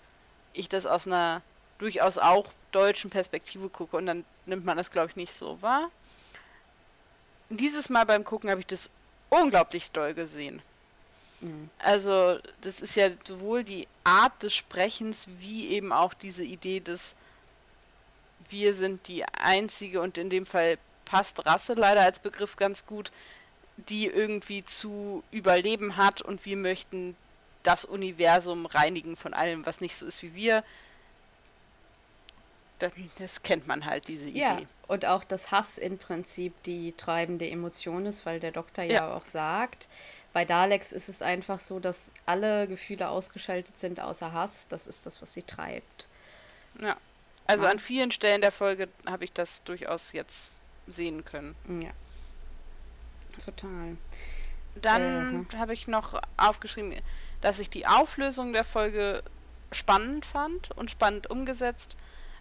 ich das aus einer durchaus auch deutschen Perspektive gucke und dann nimmt man das, glaube ich, nicht so wahr. Dieses Mal beim Gucken habe ich das unglaublich doll gesehen. Mhm. Also, das ist ja sowohl die Art des Sprechens wie eben auch diese Idee des wir sind die einzige und in dem Fall passt Rasse leider als Begriff ganz gut, die irgendwie zu überleben hat und wir möchten das Universum reinigen von allem, was nicht so ist wie wir. Das kennt man halt, diese Idee. Ja, und auch, dass Hass im Prinzip die treibende Emotion ist, weil der Doktor ja, ja auch sagt, bei Daleks ist es einfach so, dass alle Gefühle ausgeschaltet sind außer Hass. Das ist das, was sie treibt. Ja. Also an vielen Stellen der Folge habe ich das durchaus jetzt sehen können. Ja. Total. Dann äh, habe ich noch aufgeschrieben, dass ich die Auflösung der Folge spannend fand und spannend umgesetzt.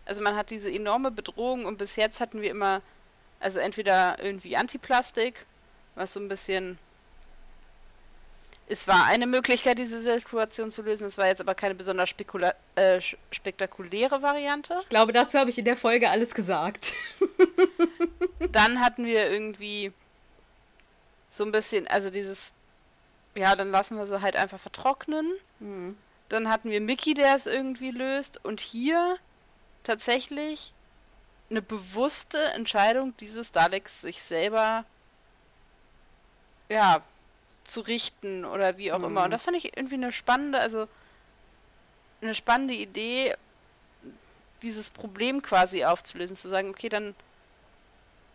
Also man hat diese enorme Bedrohung und bis jetzt hatten wir immer, also entweder irgendwie Antiplastik, was so ein bisschen es war eine Möglichkeit, diese Situation zu lösen. Es war jetzt aber keine besonders spekula äh, spektakuläre Variante. Ich glaube, dazu habe ich in der Folge alles gesagt. dann hatten wir irgendwie so ein bisschen, also dieses ja, dann lassen wir sie halt einfach vertrocknen. Mhm. Dann hatten wir Mickey, der es irgendwie löst. Und hier tatsächlich eine bewusste Entscheidung dieses Daleks, sich selber ja zu richten oder wie auch mhm. immer. Und das fand ich irgendwie eine spannende, also eine spannende Idee, dieses Problem quasi aufzulösen, zu sagen, okay, dann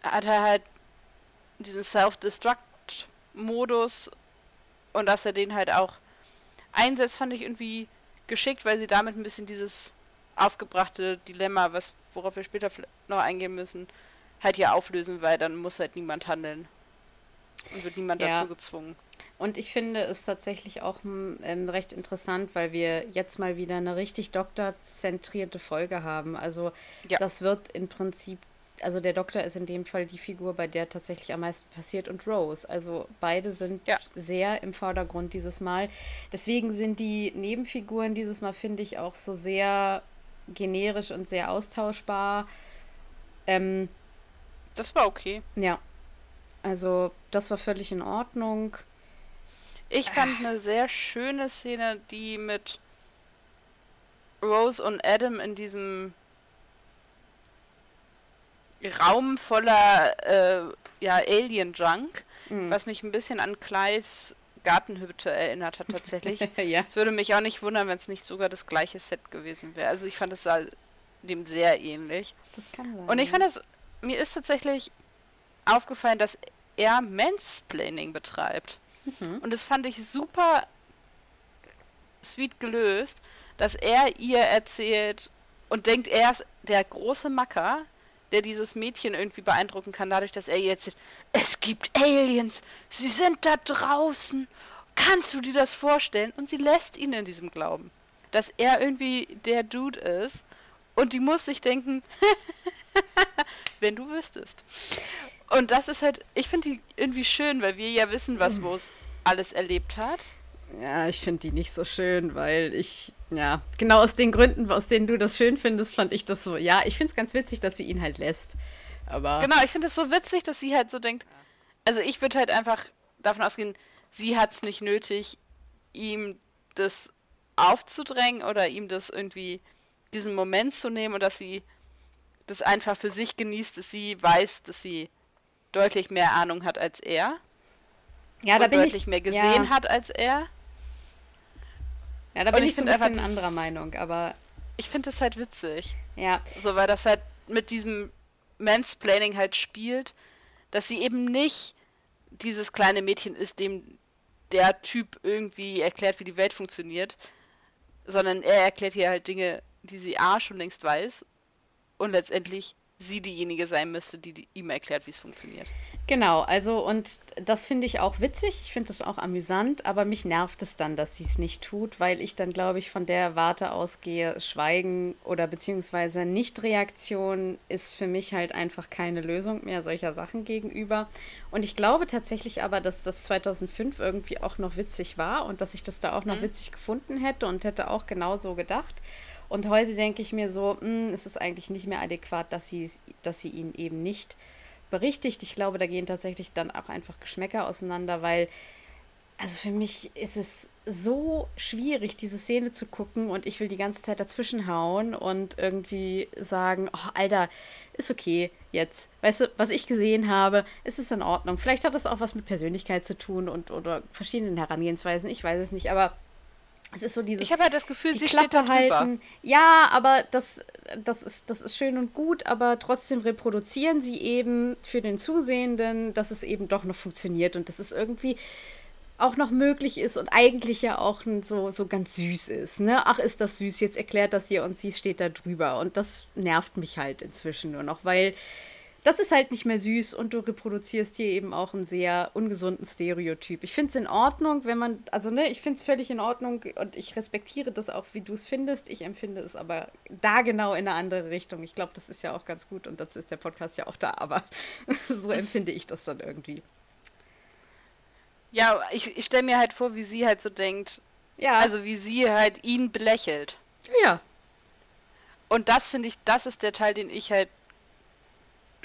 hat er halt diesen Self-Destruct-Modus und dass er den halt auch einsetzt, fand ich irgendwie geschickt, weil sie damit ein bisschen dieses aufgebrachte Dilemma, was, worauf wir später noch eingehen müssen, halt hier auflösen, weil dann muss halt niemand handeln. Und wird niemand ja. dazu gezwungen. Und ich finde es tatsächlich auch ähm, recht interessant, weil wir jetzt mal wieder eine richtig doktorzentrierte Folge haben. Also ja. das wird im Prinzip also der Doktor ist in dem Fall die Figur, bei der tatsächlich am meisten passiert und Rose. Also beide sind ja. sehr im Vordergrund dieses Mal. Deswegen sind die Nebenfiguren dieses Mal, finde ich, auch so sehr generisch und sehr austauschbar. Ähm, das war okay. Ja. Also das war völlig in Ordnung. Ich fand eine sehr schöne Szene, die mit Rose und Adam in diesem Raum voller äh, ja, Alien-Junk, mhm. was mich ein bisschen an Clives Gartenhütte erinnert hat tatsächlich. ja. Es würde mich auch nicht wundern, wenn es nicht sogar das gleiche Set gewesen wäre. Also ich fand es dem sehr ähnlich. Das kann sein. Und ich fand es, mir ist tatsächlich aufgefallen, dass er Mansplaining betreibt. Mhm. Und das fand ich super sweet gelöst, dass er ihr erzählt und denkt, er ist der große Macker, der dieses Mädchen irgendwie beeindrucken kann, dadurch, dass er ihr erzählt, es gibt Aliens, sie sind da draußen. Kannst du dir das vorstellen? Und sie lässt ihn in diesem Glauben, dass er irgendwie der Dude ist. Und die muss sich denken, wenn du wüsstest. Und das ist halt, ich finde die irgendwie schön, weil wir ja wissen, was Rose alles erlebt hat. Ja, ich finde die nicht so schön, weil ich, ja, genau aus den Gründen, aus denen du das schön findest, fand ich das so. Ja, ich finde es ganz witzig, dass sie ihn halt lässt. Aber. Genau, ich finde es so witzig, dass sie halt so denkt. Also ich würde halt einfach davon ausgehen, sie hat es nicht nötig, ihm das aufzudrängen oder ihm das irgendwie, diesen Moment zu nehmen und dass sie das einfach für sich genießt, dass sie weiß, dass sie deutlich mehr Ahnung hat als er. Ja, da bin deutlich ich, mehr gesehen ja. hat als er. Ja, da bin ich, ich so ein bisschen anderer Meinung, aber. Ich finde es halt witzig. Ja. So, weil das halt mit diesem Mansplaining halt spielt, dass sie eben nicht dieses kleine Mädchen ist, dem der Typ irgendwie erklärt, wie die Welt funktioniert, sondern er erklärt hier halt Dinge, die sie A schon längst weiß und letztendlich sie diejenige sein müsste, die, die ihm erklärt, wie es funktioniert. Genau, also und das finde ich auch witzig, ich finde es auch amüsant, aber mich nervt es dann, dass sie es nicht tut, weil ich dann, glaube ich, von der Warte ausgehe, Schweigen oder beziehungsweise Nichtreaktion ist für mich halt einfach keine Lösung mehr solcher Sachen gegenüber. Und ich glaube tatsächlich aber, dass das 2005 irgendwie auch noch witzig war und dass ich das da auch noch mhm. witzig gefunden hätte und hätte auch genauso gedacht. Und heute denke ich mir so, mh, hm, es ist eigentlich nicht mehr adäquat, dass sie, dass sie ihn eben nicht berichtigt. Ich glaube, da gehen tatsächlich dann auch einfach Geschmäcker auseinander, weil, also für mich ist es so schwierig, diese Szene zu gucken und ich will die ganze Zeit dazwischen hauen und irgendwie sagen, oh, Alter, ist okay jetzt. Weißt du, was ich gesehen habe, ist es in Ordnung. Vielleicht hat das auch was mit Persönlichkeit zu tun und oder verschiedenen Herangehensweisen, ich weiß es nicht, aber es ist so dieses. Ich habe halt das Gefühl, sie Klappe steht da halten. Ja, aber das, das, ist, das ist schön und gut, aber trotzdem reproduzieren sie eben für den Zusehenden, dass es eben doch noch funktioniert und dass es irgendwie auch noch möglich ist und eigentlich ja auch so, so ganz süß ist. Ne? Ach, ist das süß, jetzt erklärt das hier und sie steht da drüber. Und das nervt mich halt inzwischen nur noch, weil das ist halt nicht mehr süß und du reproduzierst hier eben auch einen sehr ungesunden Stereotyp. Ich finde es in Ordnung, wenn man, also ne, ich finde es völlig in Ordnung und ich respektiere das auch, wie du es findest. Ich empfinde es aber da genau in eine andere Richtung. Ich glaube, das ist ja auch ganz gut und dazu ist der Podcast ja auch da, aber so empfinde ich das dann irgendwie. Ja, ich, ich stelle mir halt vor, wie sie halt so denkt. Ja. Also wie sie halt ihn belächelt. Ja. Und das finde ich, das ist der Teil, den ich halt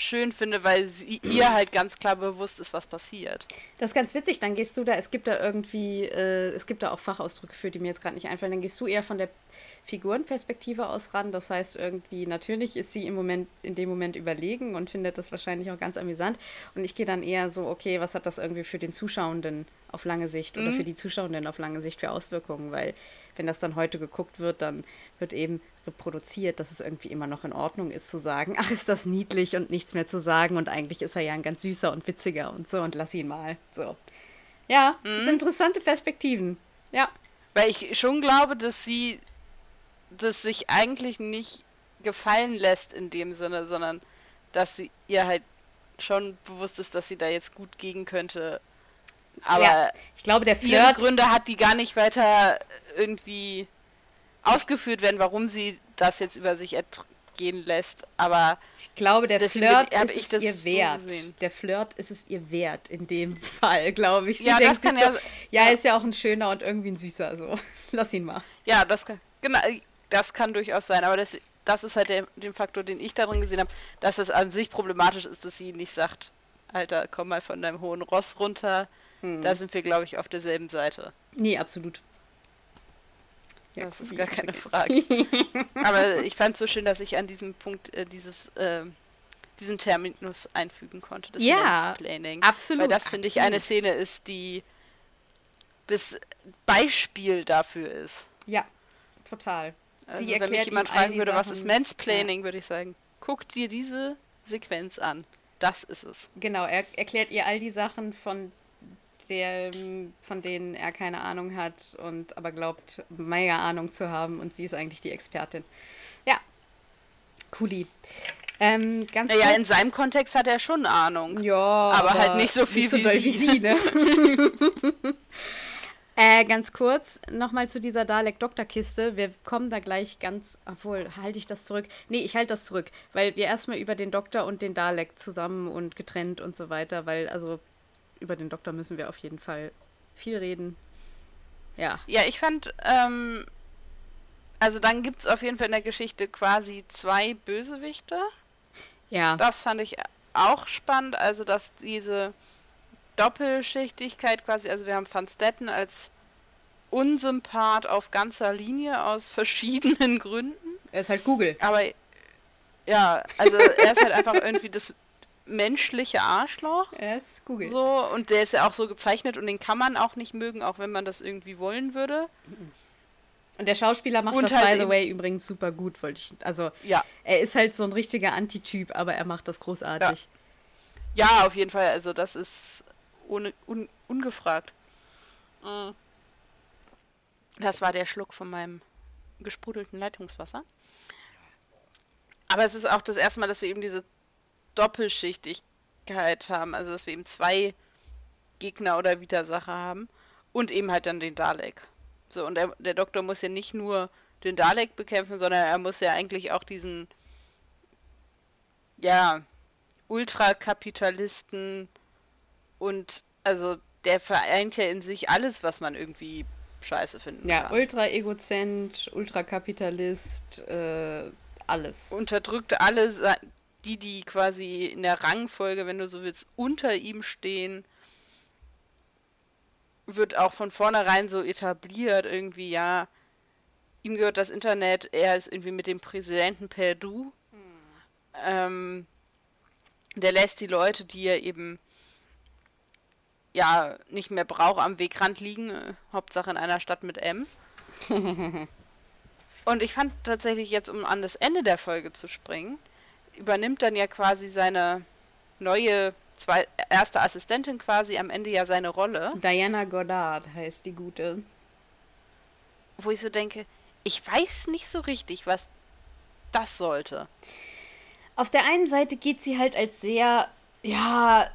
schön finde, weil sie, ihr halt ganz klar bewusst ist, was passiert. Das ist ganz witzig, dann gehst du da, es gibt da irgendwie, äh, es gibt da auch Fachausdrücke für, die mir jetzt gerade nicht einfallen, dann gehst du eher von der Figurenperspektive aus ran. Das heißt, irgendwie, natürlich ist sie im Moment, in dem Moment überlegen und findet das wahrscheinlich auch ganz amüsant. Und ich gehe dann eher so, okay, was hat das irgendwie für den Zuschauenden auf lange Sicht mhm. oder für die Zuschauenden auf lange Sicht für Auswirkungen? Weil wenn das dann heute geguckt wird, dann wird eben reproduziert, dass es irgendwie immer noch in Ordnung ist zu sagen, ach, ist das niedlich und nichts mehr zu sagen und eigentlich ist er ja ein ganz süßer und witziger und so und lass ihn mal. So. Ja, mhm. das sind interessante Perspektiven. Ja. Weil ich schon glaube, dass sie das sich eigentlich nicht gefallen lässt in dem Sinne, sondern dass sie ihr halt schon bewusst ist, dass sie da jetzt gut gehen könnte. Aber ja, ich glaube, der Flirt ihre Gründe hat die gar nicht weiter irgendwie ausgeführt werden, warum sie das jetzt über sich ergehen lässt. Aber ich glaube, der Flirt ist es ihr wert. So der Flirt ist es ihr wert in dem Fall, glaube ich. Sie ja, das kann ja, so, ja. Ja, ist ja auch ein schöner und irgendwie ein süßer. So, lass ihn mal. Ja, das kann, genau, das kann durchaus sein. Aber das, das ist halt der, der Faktor, den ich darin gesehen habe, dass es an sich problematisch ist, dass sie nicht sagt, Alter, komm mal von deinem hohen Ross runter. Hm. Da sind wir, glaube ich, auf derselben Seite. Nee, absolut. Ja, das ist gar keine Frage. Aber ich fand es so schön, dass ich an diesem Punkt äh, dieses, äh, diesen Terminus einfügen konnte. Das ja, Planning. Absolut. Weil das, finde ich, eine Szene ist, die das Beispiel dafür ist. Ja, total. Also Sie wenn mich jemand fragen würde, was ist Mansplaining, ja. würde ich sagen, guck dir diese Sequenz an. Das ist es. Genau, er erklärt ihr all die Sachen, von, der, von denen er keine Ahnung hat und aber glaubt, mega Ahnung zu haben und sie ist eigentlich die Expertin. Ja, cooli. Ähm, ganz naja, in seinem Kontext hat er schon Ahnung. Ja, aber, aber halt nicht so viel nicht so wie, wie sie. ne? Äh, ganz kurz nochmal zu dieser Dalek-Doktor-Kiste. Wir kommen da gleich ganz. Obwohl, halte ich das zurück? Nee, ich halte das zurück, weil wir erstmal über den Doktor und den Dalek zusammen und getrennt und so weiter, weil, also, über den Doktor müssen wir auf jeden Fall viel reden. Ja. Ja, ich fand, ähm, also dann gibt es auf jeden Fall in der Geschichte quasi zwei Bösewichte. Ja. Das fand ich auch spannend, also dass diese Doppelschichtigkeit quasi. Also wir haben Van Stetten als Unsympath auf ganzer Linie aus verschiedenen Gründen. Er ist halt Google. Aber ja, also er ist halt einfach irgendwie das menschliche Arschloch. Er ist Google. So, und der ist ja auch so gezeichnet und den kann man auch nicht mögen, auch wenn man das irgendwie wollen würde. Und der Schauspieler macht und das, halt by the way, übrigens super gut, wollte ich. Also, ja. er ist halt so ein richtiger Antityp, aber er macht das großartig. Ja. ja, auf jeden Fall. Also, das ist ohne, un, ungefragt. Mm. Das war der Schluck von meinem gesprudelten Leitungswasser. Aber es ist auch das erste Mal, dass wir eben diese Doppelschichtigkeit haben. Also, dass wir eben zwei Gegner oder Widersacher haben. Und eben halt dann den Dalek. So, und der, der Doktor muss ja nicht nur den Dalek bekämpfen, sondern er muss ja eigentlich auch diesen, ja, Ultrakapitalisten und also der vereint ja in sich alles, was man irgendwie scheiße finden ja, kann. Ja, ultra-egozent, ultrakapitalist, äh, alles. Unterdrückt alle, die, die quasi in der Rangfolge, wenn du so willst, unter ihm stehen, wird auch von vornherein so etabliert, irgendwie, ja, ihm gehört das Internet, er ist irgendwie mit dem Präsidenten per Du. Hm. Ähm, der lässt die Leute, die er eben ja nicht mehr braucht, am Wegrand liegen. Äh, Hauptsache in einer Stadt mit M. Und ich fand tatsächlich jetzt, um an das Ende der Folge zu springen, übernimmt dann ja quasi seine neue zwei, erste Assistentin quasi am Ende ja seine Rolle. Diana Goddard heißt die gute. Wo ich so denke, ich weiß nicht so richtig, was das sollte. Auf der einen Seite geht sie halt als sehr, ja,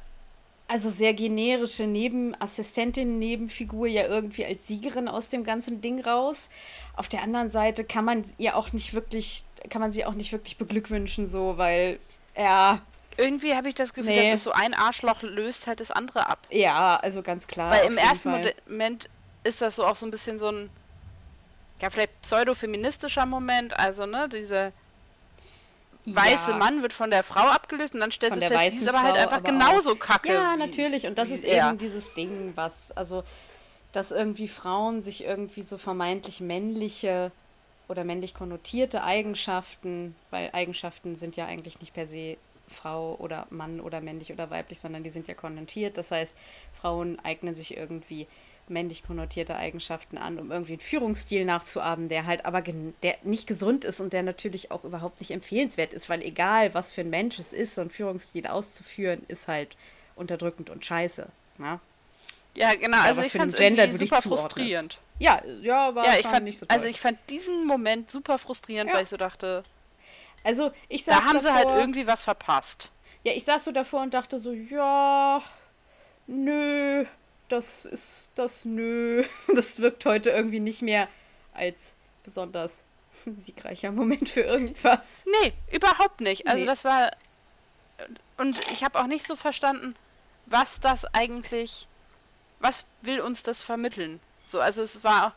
also sehr generische Nebenassistentin, Nebenfigur ja irgendwie als Siegerin aus dem ganzen Ding raus. Auf der anderen Seite kann man ihr auch nicht wirklich, kann man sie auch nicht wirklich beglückwünschen, so, weil, ja. Irgendwie habe ich das Gefühl, nee. dass es so ein Arschloch löst halt das andere ab. Ja, also ganz klar. Weil im ersten Fall. Moment ist das so auch so ein bisschen so ein, ja, vielleicht pseudo-feministischer Moment, also, ne, diese weiße ja. Mann wird von der Frau abgelöst und dann stellst du fest, sie ist aber halt einfach genauso auch. kacke. Ja, natürlich. Und das ist er. eben dieses Ding, was, also, dass irgendwie Frauen sich irgendwie so vermeintlich männliche oder männlich konnotierte Eigenschaften, weil Eigenschaften sind ja eigentlich nicht per se Frau oder Mann oder männlich oder weiblich, sondern die sind ja konnotiert. Das heißt, Frauen eignen sich irgendwie männlich konnotierte Eigenschaften an, um irgendwie einen Führungsstil nachzuahmen, der halt aber der nicht gesund ist und der natürlich auch überhaupt nicht empfehlenswert ist, weil egal, was für ein Mensch es ist, so einen Führungsstil auszuführen, ist halt unterdrückend und scheiße. Na? Ja, genau. also ich fand es super frustrierend. Ja, ja, war ja, ich fand, nicht so toll. Also ich fand diesen Moment super frustrierend, ja. weil ich so dachte, also ich saß Da haben davor, sie halt irgendwie was verpasst. Ja, ich saß so davor und dachte so, ja, nö, das ist das nö. Das wirkt heute irgendwie nicht mehr als besonders siegreicher Moment für irgendwas. Nee, überhaupt nicht. Also nee. das war. Und ich habe auch nicht so verstanden, was das eigentlich. Was will uns das vermitteln? So, also es war.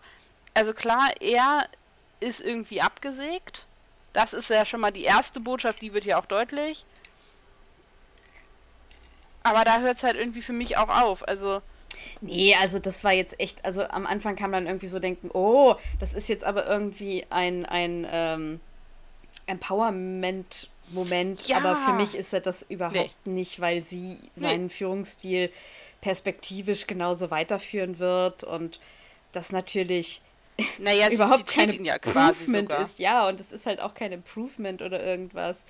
Also klar, er ist irgendwie abgesägt. Das ist ja schon mal die erste Botschaft, die wird ja auch deutlich. Aber da hört es halt irgendwie für mich auch auf. Also Nee, also das war jetzt echt, also am Anfang kam dann irgendwie so denken, oh, das ist jetzt aber irgendwie ein, ein ähm, Empowerment Moment, ja. aber für mich ist er das überhaupt nee. nicht, weil sie seinen nee. Führungsstil perspektivisch genauso weiterführen wird und das natürlich naja, überhaupt kein ja Improvement ist. Ja, und es ist halt auch kein Improvement oder irgendwas.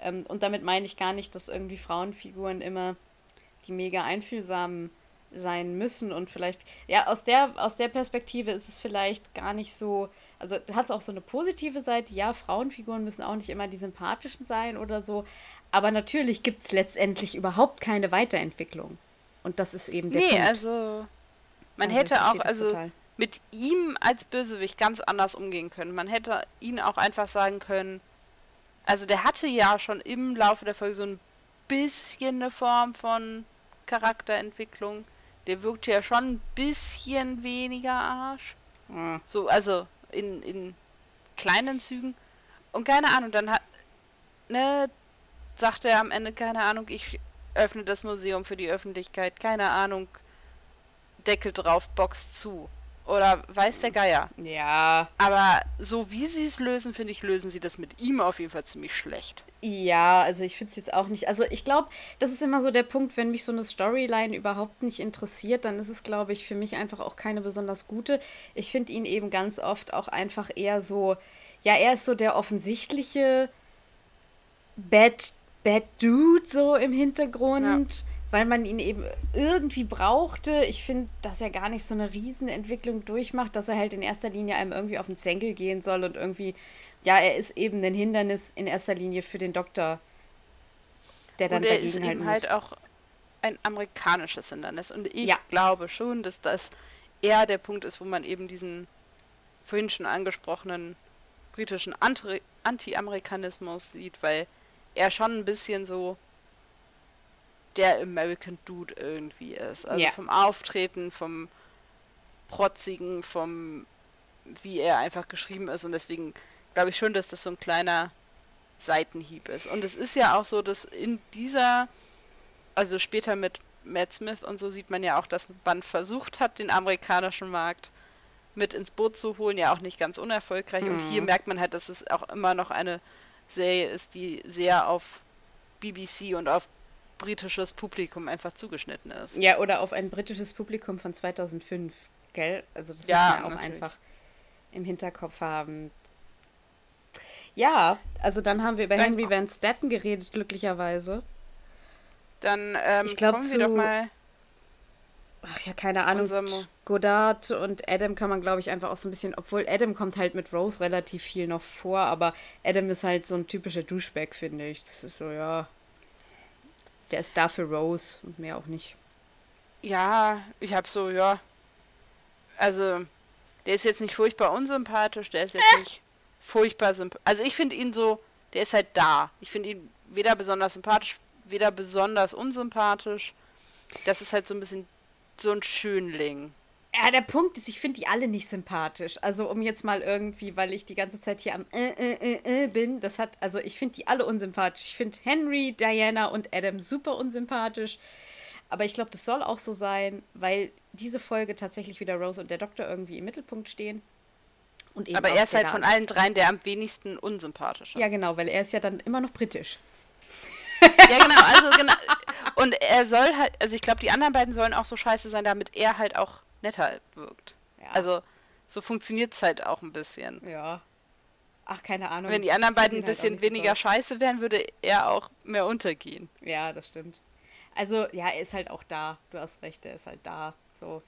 Ähm, und damit meine ich gar nicht, dass irgendwie Frauenfiguren immer die mega einfühlsamen sein müssen und vielleicht, ja, aus der, aus der Perspektive ist es vielleicht gar nicht so, also hat es auch so eine positive Seite, ja, Frauenfiguren müssen auch nicht immer die sympathischen sein oder so, aber natürlich gibt es letztendlich überhaupt keine Weiterentwicklung. Und das ist eben der nee, Punkt. also man also hätte auch, also total. mit ihm als Bösewicht ganz anders umgehen können. Man hätte ihn auch einfach sagen können, also der hatte ja schon im Laufe der Folge so ein bisschen eine Form von Charakterentwicklung. Der wirkt ja schon ein bisschen weniger Arsch. Mhm. So, also in, in kleinen Zügen. Und keine Ahnung, dann hat, ne, sagt er am Ende, keine Ahnung, ich öffne das Museum für die Öffentlichkeit, keine Ahnung, Deckel drauf, Box zu. Oder weiß der Geier. Ja. Aber so wie sie es lösen, finde ich, lösen sie das mit ihm auf jeden Fall ziemlich schlecht. Ja, also ich finde es jetzt auch nicht. Also ich glaube, das ist immer so der Punkt, wenn mich so eine Storyline überhaupt nicht interessiert, dann ist es, glaube ich, für mich einfach auch keine besonders gute. Ich finde ihn eben ganz oft auch einfach eher so, ja, er ist so der offensichtliche Bad, Bad Dude so im Hintergrund. Ja weil man ihn eben irgendwie brauchte. Ich finde, dass er gar nicht so eine Riesenentwicklung durchmacht, dass er halt in erster Linie einem irgendwie auf den Zenkel gehen soll und irgendwie, ja, er ist eben ein Hindernis in erster Linie für den Doktor, der dann und er ist eben halt auch ein amerikanisches Hindernis. Und ich ja. glaube schon, dass das eher der Punkt ist, wo man eben diesen vorhin schon angesprochenen britischen Anti-Amerikanismus sieht, weil er schon ein bisschen so der American Dude irgendwie ist. Also ja. vom Auftreten, vom Protzigen, vom wie er einfach geschrieben ist und deswegen glaube ich schon, dass das so ein kleiner Seitenhieb ist. Und es ist ja auch so, dass in dieser, also später mit Matt Smith und so sieht man ja auch, dass man versucht hat, den amerikanischen Markt mit ins Boot zu holen, ja auch nicht ganz unerfolgreich. Mhm. Und hier mhm. merkt man halt, dass es auch immer noch eine Serie ist, die sehr auf BBC und auf britisches Publikum einfach zugeschnitten ist. Ja, oder auf ein britisches Publikum von 2005, gell? Also das ja, muss man ja auch natürlich. einfach im Hinterkopf haben. Ja, also dann haben wir über dann Henry Van Statten geredet, glücklicherweise. Dann ähm, ich glaub, kommen wir doch mal. Ach ja, keine Ahnung. Godard und Adam kann man, glaube ich, einfach auch so ein bisschen, obwohl Adam kommt halt mit Rose relativ viel noch vor, aber Adam ist halt so ein typischer Duschback, finde ich. Das ist so, ja. Der ist da für Rose und mehr auch nicht. Ja, ich hab so, ja. Also, der ist jetzt nicht furchtbar unsympathisch, der ist jetzt äh. nicht furchtbar sympathisch. Also, ich finde ihn so, der ist halt da. Ich finde ihn weder besonders sympathisch, weder besonders unsympathisch. Das ist halt so ein bisschen so ein Schönling. Ja, der Punkt ist, ich finde die alle nicht sympathisch. Also um jetzt mal irgendwie, weil ich die ganze Zeit hier am äh, äh, äh, äh bin, das hat, also ich finde die alle unsympathisch. Ich finde Henry, Diana und Adam super unsympathisch. Aber ich glaube, das soll auch so sein, weil diese Folge tatsächlich wieder Rose und der Doktor irgendwie im Mittelpunkt stehen. Aber er ist halt von allen dreien der am wenigsten unsympathische. Ja, genau, weil er ist ja dann immer noch britisch. ja, genau, also genau. Und er soll halt, also ich glaube, die anderen beiden sollen auch so scheiße sein, damit er halt auch netter wirkt. Ja. Also so funktioniert es halt auch ein bisschen. Ja. Ach, keine Ahnung. Wenn die anderen beiden ein halt bisschen halt weniger so scheiße wären, würde er auch mehr untergehen. Ja, das stimmt. Also, ja, er ist halt auch da. Du hast recht, er ist halt da. So.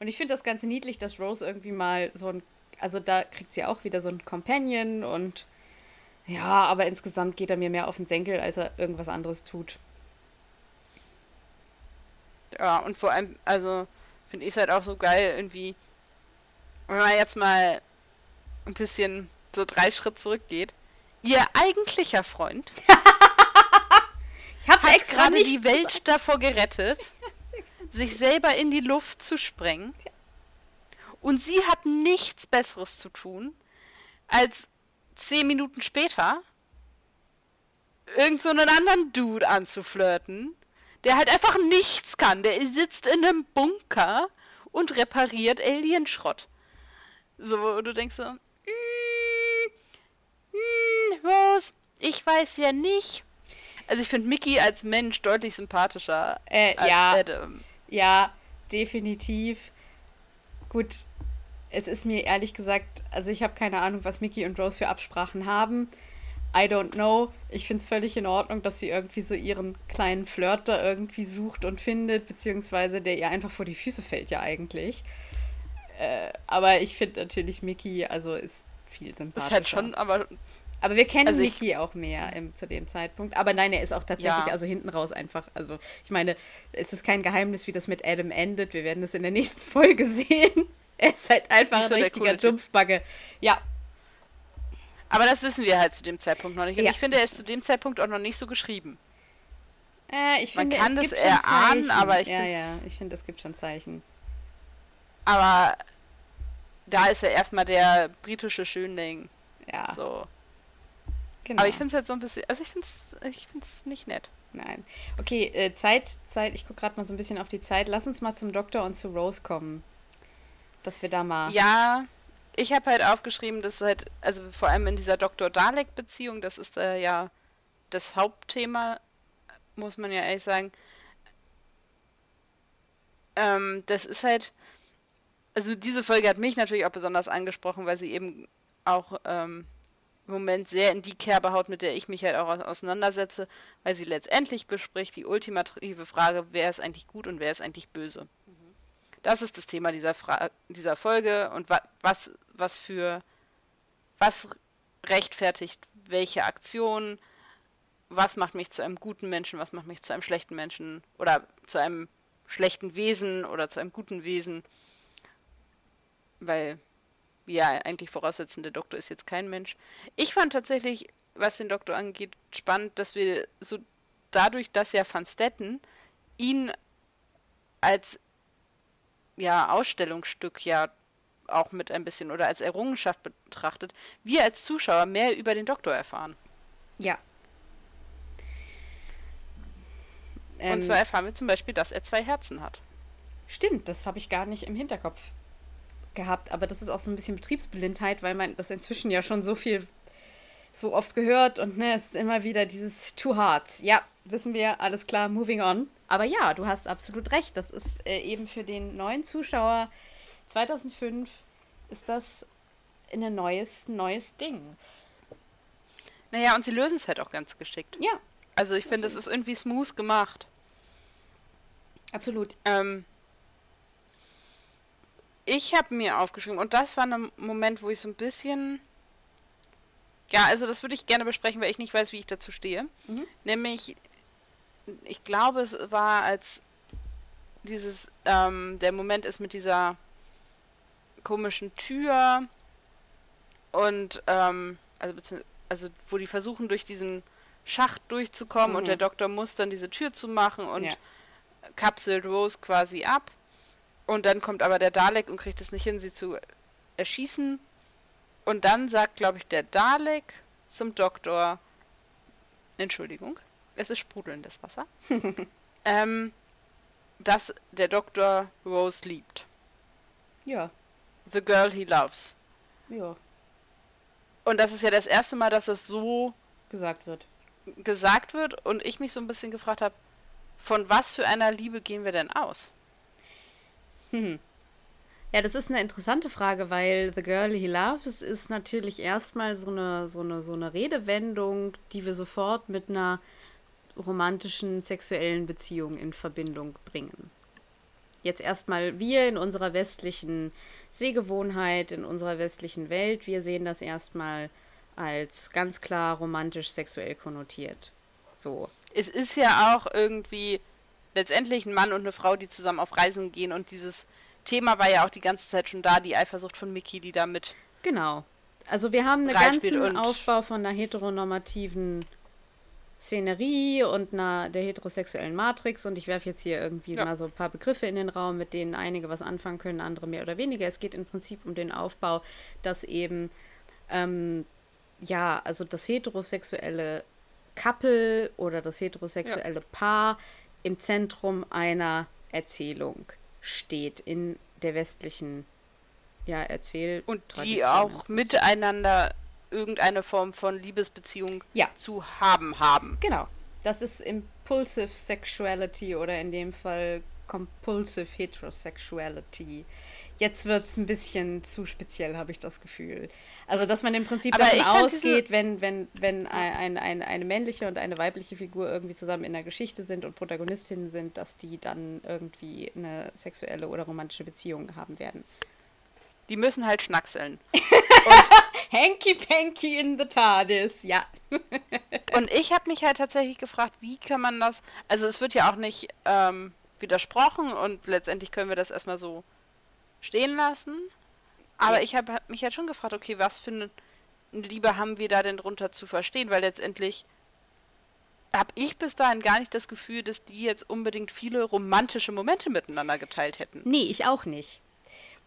Und ich finde das ganz niedlich, dass Rose irgendwie mal so ein. Also, da kriegt sie auch wieder so ein Companion und. Ja, aber insgesamt geht er mir mehr auf den Senkel, als er irgendwas anderes tut. Ja, und vor allem, also finde ich es halt auch so geil, irgendwie, wenn man jetzt mal ein bisschen so drei Schritt zurückgeht. Ihr eigentlicher Freund hat gerade die Welt gesagt. davor gerettet, sich selber in die Luft zu sprengen. Und sie hat nichts Besseres zu tun, als zehn Minuten später irgend so einen anderen Dude anzuflirten, der halt einfach nichts kann. Der sitzt in einem Bunker und repariert Alienschrott. So, wo du denkst so, mm, mm, Rose, Ich weiß ja nicht. Also ich finde Mickey als Mensch deutlich sympathischer äh, als ja, Adam. Ja, definitiv. Gut, es ist mir ehrlich gesagt, also ich habe keine Ahnung, was Mickey und Rose für Absprachen haben. I don't know. Ich finde es völlig in Ordnung, dass sie irgendwie so ihren kleinen Flirt da irgendwie sucht und findet, beziehungsweise der ihr einfach vor die Füße fällt ja eigentlich. Äh, aber ich finde natürlich Mickey, also ist viel sympathischer. Ist halt schon, aber aber wir kennen also Mickey auch mehr im, zu dem Zeitpunkt. Aber nein, er ist auch tatsächlich, ja. also hinten raus einfach. Also, ich meine, es ist kein Geheimnis, wie das mit Adam endet. Wir werden das in der nächsten Folge sehen. er ist halt einfach so ein richtiger Jumpfbagge. Ja. Aber das wissen wir halt zu dem Zeitpunkt noch nicht. Und ja. ich finde, er ist zu dem Zeitpunkt auch noch nicht so geschrieben. Äh, ich finde, Man kann das erahnen, aber ich Ja, ja, ich finde, es gibt schon Zeichen. Aber da ist er erstmal der britische Schönling. Ja. So. Genau. Aber ich finde es halt so ein bisschen, also ich finde es ich find's nicht nett. Nein. Okay, äh, Zeit, Zeit, ich gucke gerade mal so ein bisschen auf die Zeit. Lass uns mal zum Doktor und zu Rose kommen. Dass wir da mal. Ja, ich habe halt aufgeschrieben, dass halt, also vor allem in dieser Doktor-Dalek-Beziehung, das ist äh, ja das Hauptthema, muss man ja ehrlich sagen. Ähm, das ist halt, also diese Folge hat mich natürlich auch besonders angesprochen, weil sie eben auch ähm, Moment sehr in die Kerbe haut, mit der ich mich halt auch auseinandersetze, weil sie letztendlich bespricht die ultimative Frage, wer ist eigentlich gut und wer ist eigentlich böse. Das ist das Thema dieser, Fra dieser Folge und wa was, was für, was rechtfertigt welche Aktion, was macht mich zu einem guten Menschen, was macht mich zu einem schlechten Menschen oder zu einem schlechten Wesen oder zu einem guten Wesen. Weil ja eigentlich voraussetzen, der Doktor ist jetzt kein Mensch. Ich fand tatsächlich, was den Doktor angeht, spannend, dass wir so dadurch, dass ja Van Stetten ihn als ja Ausstellungsstück ja auch mit ein bisschen oder als Errungenschaft betrachtet, wir als Zuschauer mehr über den Doktor erfahren. Ja. Und ähm, zwar erfahren wir zum Beispiel, dass er zwei Herzen hat. Stimmt, das habe ich gar nicht im Hinterkopf gehabt, aber das ist auch so ein bisschen Betriebsblindheit, weil man das inzwischen ja schon so viel, so oft gehört und ne, es ist immer wieder dieses Too Hard. Ja, wissen wir, alles klar, moving on. Aber ja, du hast absolut recht. Das ist äh, eben für den neuen Zuschauer 2005 ist das ein neues, neues Ding. Naja, und sie lösen es halt auch ganz geschickt. Ja. Also ich finde, es ist irgendwie smooth gemacht. Absolut. Ähm, ich habe mir aufgeschrieben, und das war ein Moment, wo ich so ein bisschen. Ja, also das würde ich gerne besprechen, weil ich nicht weiß, wie ich dazu stehe. Mhm. Nämlich, ich glaube, es war als dieses, ähm, der Moment ist mit dieser komischen Tür und, ähm, also, also wo die versuchen, durch diesen Schacht durchzukommen mhm. und der Doktor muss dann diese Tür zu machen und ja. kapselt Rose quasi ab. Und dann kommt aber der Dalek und kriegt es nicht hin, sie zu erschießen. Und dann sagt, glaube ich, der Dalek zum Doktor, Entschuldigung, es ist sprudelndes Wasser, ähm, dass der Doktor Rose liebt. Ja. The girl he loves. Ja. Und das ist ja das erste Mal, dass es so gesagt wird. Gesagt wird und ich mich so ein bisschen gefragt habe, von was für einer Liebe gehen wir denn aus? Hm. Ja, das ist eine interessante Frage, weil The Girl He Loves ist natürlich erstmal so eine, so eine, so eine Redewendung, die wir sofort mit einer romantischen sexuellen Beziehung in Verbindung bringen. Jetzt erstmal wir in unserer westlichen Sehgewohnheit, in unserer westlichen Welt, wir sehen das erstmal als ganz klar romantisch sexuell konnotiert. So. Es ist ja auch irgendwie letztendlich ein Mann und eine Frau, die zusammen auf Reisen gehen und dieses Thema war ja auch die ganze Zeit schon da, die Eifersucht von Mickey, die damit. Genau. Also wir haben einen ganzen Aufbau von einer heteronormativen Szenerie und einer der heterosexuellen Matrix und ich werfe jetzt hier irgendwie ja. mal so ein paar Begriffe in den Raum, mit denen einige was anfangen können, andere mehr oder weniger. Es geht im Prinzip um den Aufbau, dass eben ähm, ja, also das heterosexuelle Couple oder das heterosexuelle ja. Paar im Zentrum einer Erzählung steht in der westlichen ja, Erzähl und die auch miteinander irgendeine Form von Liebesbeziehung ja. zu haben haben. Genau. Das ist Impulsive Sexuality oder in dem Fall Compulsive Heterosexuality. Jetzt wird es ein bisschen zu speziell, habe ich das Gefühl. Also, dass man im Prinzip Aber davon ausgeht, wenn, wenn, wenn ein, ein, eine männliche und eine weibliche Figur irgendwie zusammen in der Geschichte sind und Protagonistinnen sind, dass die dann irgendwie eine sexuelle oder romantische Beziehung haben werden. Die müssen halt schnackseln. Hanky Panky in the TARDIS, ja. und ich habe mich halt tatsächlich gefragt, wie kann man das. Also, es wird ja auch nicht ähm, widersprochen und letztendlich können wir das erstmal so stehen lassen. Aber ja. ich habe mich halt schon gefragt, okay, was für eine Liebe haben wir da denn drunter zu verstehen? Weil letztendlich habe ich bis dahin gar nicht das Gefühl, dass die jetzt unbedingt viele romantische Momente miteinander geteilt hätten. Nee, ich auch nicht.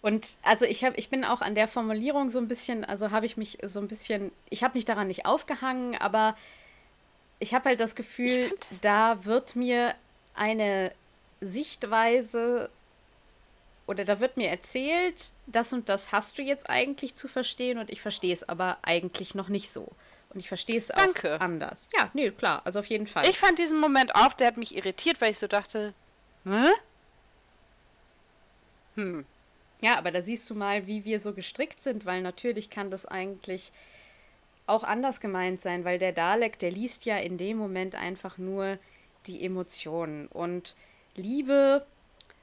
Und also ich habe, ich bin auch an der Formulierung so ein bisschen, also habe ich mich so ein bisschen, ich habe mich daran nicht aufgehangen, aber ich habe halt das Gefühl, da wird mir eine Sichtweise oder da wird mir erzählt, das und das hast du jetzt eigentlich zu verstehen und ich verstehe es aber eigentlich noch nicht so. Und ich verstehe es auch anders. Ja, nee, klar, also auf jeden Fall. Ich fand diesen Moment auch, der hat mich irritiert, weil ich so dachte, hä? Hm. Ja, aber da siehst du mal, wie wir so gestrickt sind, weil natürlich kann das eigentlich auch anders gemeint sein, weil der Dalek, der liest ja in dem Moment einfach nur die Emotionen und Liebe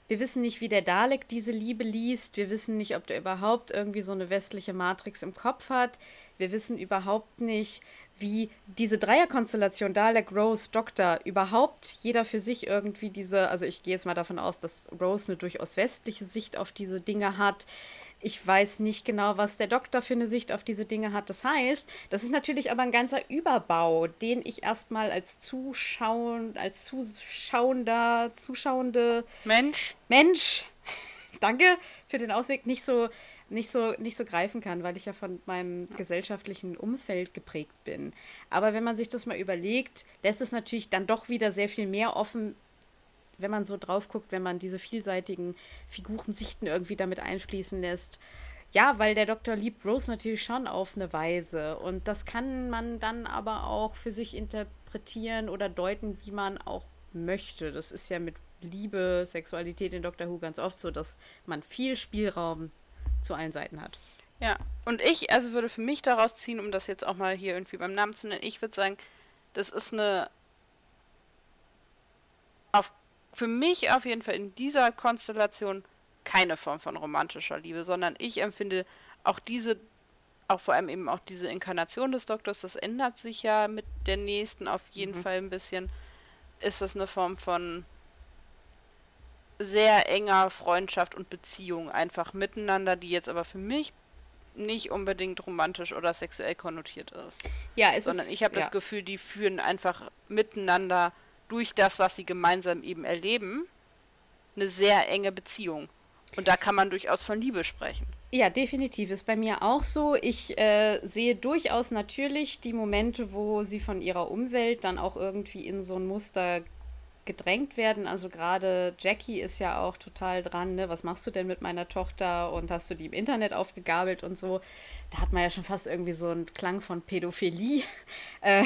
wir wissen nicht, wie der Dalek diese Liebe liest. Wir wissen nicht, ob der überhaupt irgendwie so eine westliche Matrix im Kopf hat. Wir wissen überhaupt nicht, wie diese Dreierkonstellation Dalek, Rose, Doktor überhaupt jeder für sich irgendwie diese, also ich gehe jetzt mal davon aus, dass Rose eine durchaus westliche Sicht auf diese Dinge hat. Ich weiß nicht genau, was der Doktor für eine Sicht auf diese Dinge hat. Das heißt, das ist natürlich aber ein ganzer Überbau, den ich erstmal als Zuschauer, als Zuschauender, Zuschauende Mensch, Mensch, danke für den Ausweg, nicht so, nicht so, nicht so greifen kann, weil ich ja von meinem gesellschaftlichen Umfeld geprägt bin. Aber wenn man sich das mal überlegt, lässt es natürlich dann doch wieder sehr viel mehr offen, wenn man so drauf guckt, wenn man diese vielseitigen Figurensichten irgendwie damit einfließen lässt. Ja, weil der Doktor liebt Rose natürlich schon auf eine Weise. Und das kann man dann aber auch für sich interpretieren oder deuten, wie man auch möchte. Das ist ja mit Liebe, Sexualität in Doctor Who ganz oft so, dass man viel Spielraum zu allen Seiten hat. Ja, und ich, also würde für mich daraus ziehen, um das jetzt auch mal hier irgendwie beim Namen zu nennen, ich würde sagen, das ist eine auf für mich auf jeden Fall in dieser Konstellation keine Form von romantischer Liebe, sondern ich empfinde auch diese, auch vor allem eben auch diese Inkarnation des Doktors, das ändert sich ja mit der nächsten auf jeden mhm. Fall ein bisschen, ist das eine Form von sehr enger Freundschaft und Beziehung einfach miteinander, die jetzt aber für mich nicht unbedingt romantisch oder sexuell konnotiert ist. Ja, es sondern ist, ich habe ja. das Gefühl, die führen einfach miteinander durch das, was sie gemeinsam eben erleben, eine sehr enge Beziehung. Und da kann man durchaus von Liebe sprechen. Ja, definitiv. Ist bei mir auch so. Ich äh, sehe durchaus natürlich die Momente, wo sie von ihrer Umwelt dann auch irgendwie in so ein Muster gedrängt werden. Also gerade Jackie ist ja auch total dran, ne? Was machst du denn mit meiner Tochter und hast du die im Internet aufgegabelt und so? Da hat man ja schon fast irgendwie so einen Klang von Pädophilie äh,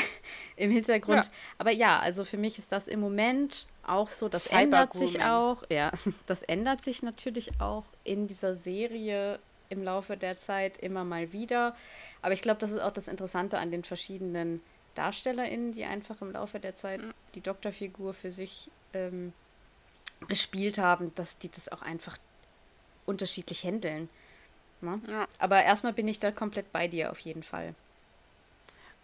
im Hintergrund. Ja. Aber ja, also für mich ist das im Moment auch so, das ändert sich auch. Ja, das ändert sich natürlich auch in dieser Serie im Laufe der Zeit immer mal wieder. Aber ich glaube, das ist auch das Interessante an den verschiedenen DarstellerInnen, die einfach im Laufe der Zeit die Doktorfigur für sich ähm, gespielt haben, dass die das auch einfach unterschiedlich handeln. Ne? Ja. Aber erstmal bin ich da komplett bei dir auf jeden Fall.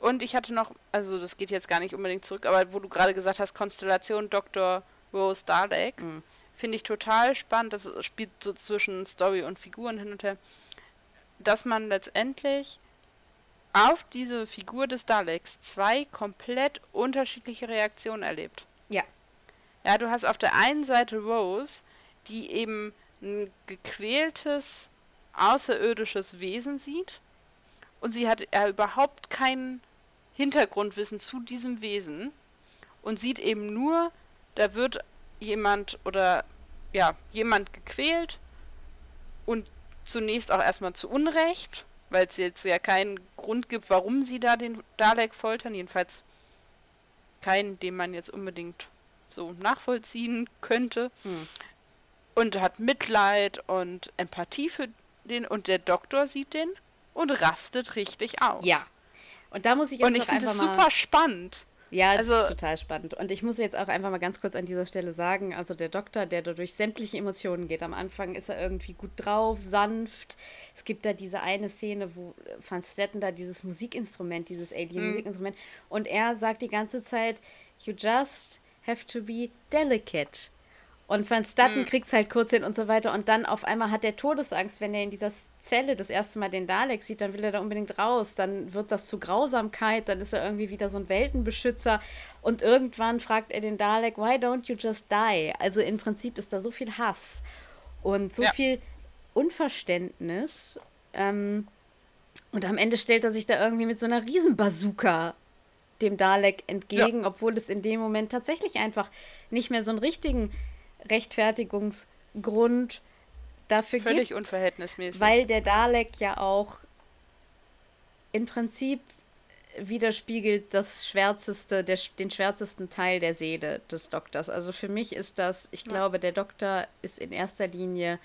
Und ich hatte noch, also das geht jetzt gar nicht unbedingt zurück, aber wo du gerade gesagt hast, Konstellation Dr. Rose Dalek, mhm. finde ich total spannend. Das spielt so zwischen Story und Figuren hin und her, dass man letztendlich auf diese Figur des Daleks zwei komplett unterschiedliche Reaktionen erlebt. Ja. Ja, du hast auf der einen Seite Rose, die eben ein gequältes, außerirdisches Wesen sieht und sie hat ja überhaupt kein Hintergrundwissen zu diesem Wesen und sieht eben nur, da wird jemand oder ja, jemand gequält und zunächst auch erstmal zu Unrecht weil es jetzt ja keinen Grund gibt, warum sie da den Dalek foltern. Jedenfalls keinen, den man jetzt unbedingt so nachvollziehen könnte. Hm. Und hat Mitleid und Empathie für den. Und der Doktor sieht den und rastet richtig aus. Ja. Und da muss ich jetzt Und ich finde es super spannend. Ja, das also, ist total spannend. Und ich muss jetzt auch einfach mal ganz kurz an dieser Stelle sagen, also der Doktor, der da durch sämtliche Emotionen geht. Am Anfang ist er irgendwie gut drauf, sanft. Es gibt da diese eine Szene, wo Van Stetten da dieses Musikinstrument, dieses Alien-Musikinstrument, mhm. und er sagt die ganze Zeit, you just have to be delicate. Und Van Statten mhm. kriegt es halt kurz hin und so weiter. Und dann auf einmal hat er Todesangst, wenn er in dieser Zelle das erste Mal den Dalek sieht, dann will er da unbedingt raus. Dann wird das zu Grausamkeit, dann ist er irgendwie wieder so ein Weltenbeschützer. Und irgendwann fragt er den Dalek, why don't you just die? Also im Prinzip ist da so viel Hass und so ja. viel Unverständnis. Ähm, und am Ende stellt er sich da irgendwie mit so einer Riesenbazooka dem Dalek entgegen, ja. obwohl es in dem Moment tatsächlich einfach nicht mehr so einen richtigen Rechtfertigungsgrund dafür Völlig gibt. unverhältnismäßig. Weil der Dalek ja auch im Prinzip widerspiegelt das schwärzeste, der, den schwärzesten Teil der Seele des Doktors. Also für mich ist das, ich ja. glaube, der Doktor ist in erster Linie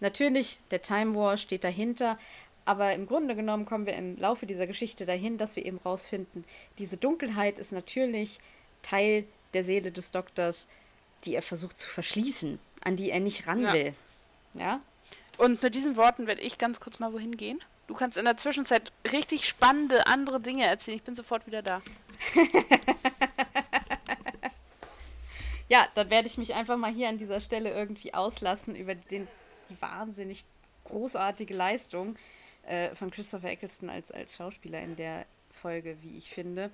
natürlich, der Time War steht dahinter, aber im Grunde genommen kommen wir im Laufe dieser Geschichte dahin, dass wir eben rausfinden, diese Dunkelheit ist natürlich Teil der Seele des Doktors, die er versucht zu verschließen, an die er nicht ran will. Ja. Und mit diesen Worten werde ich ganz kurz mal wohin gehen. Du kannst in der Zwischenzeit richtig spannende andere Dinge erzählen. Ich bin sofort wieder da. ja, dann werde ich mich einfach mal hier an dieser Stelle irgendwie auslassen über den, die wahnsinnig großartige Leistung äh, von Christopher Eccleston als, als Schauspieler in der Folge, wie ich finde.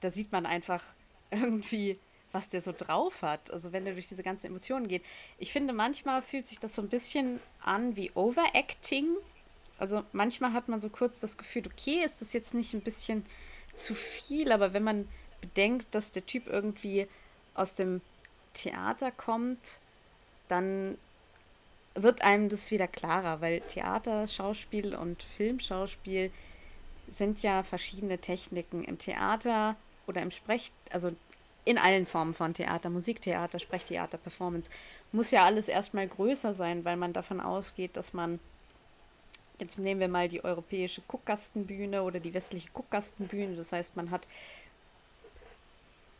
Da sieht man einfach irgendwie was der so drauf hat. Also wenn der durch diese ganzen Emotionen geht. Ich finde, manchmal fühlt sich das so ein bisschen an wie Overacting. Also manchmal hat man so kurz das Gefühl, okay, ist das jetzt nicht ein bisschen zu viel, aber wenn man bedenkt, dass der Typ irgendwie aus dem Theater kommt, dann wird einem das wieder klarer, weil Theater, Schauspiel und Filmschauspiel sind ja verschiedene Techniken. Im Theater oder im Sprech, also in allen Formen von Theater, Musiktheater, Sprechtheater, Performance, muss ja alles erstmal größer sein, weil man davon ausgeht, dass man, jetzt nehmen wir mal die europäische Guckgastenbühne oder die westliche Guckgastenbühne, das heißt, man hat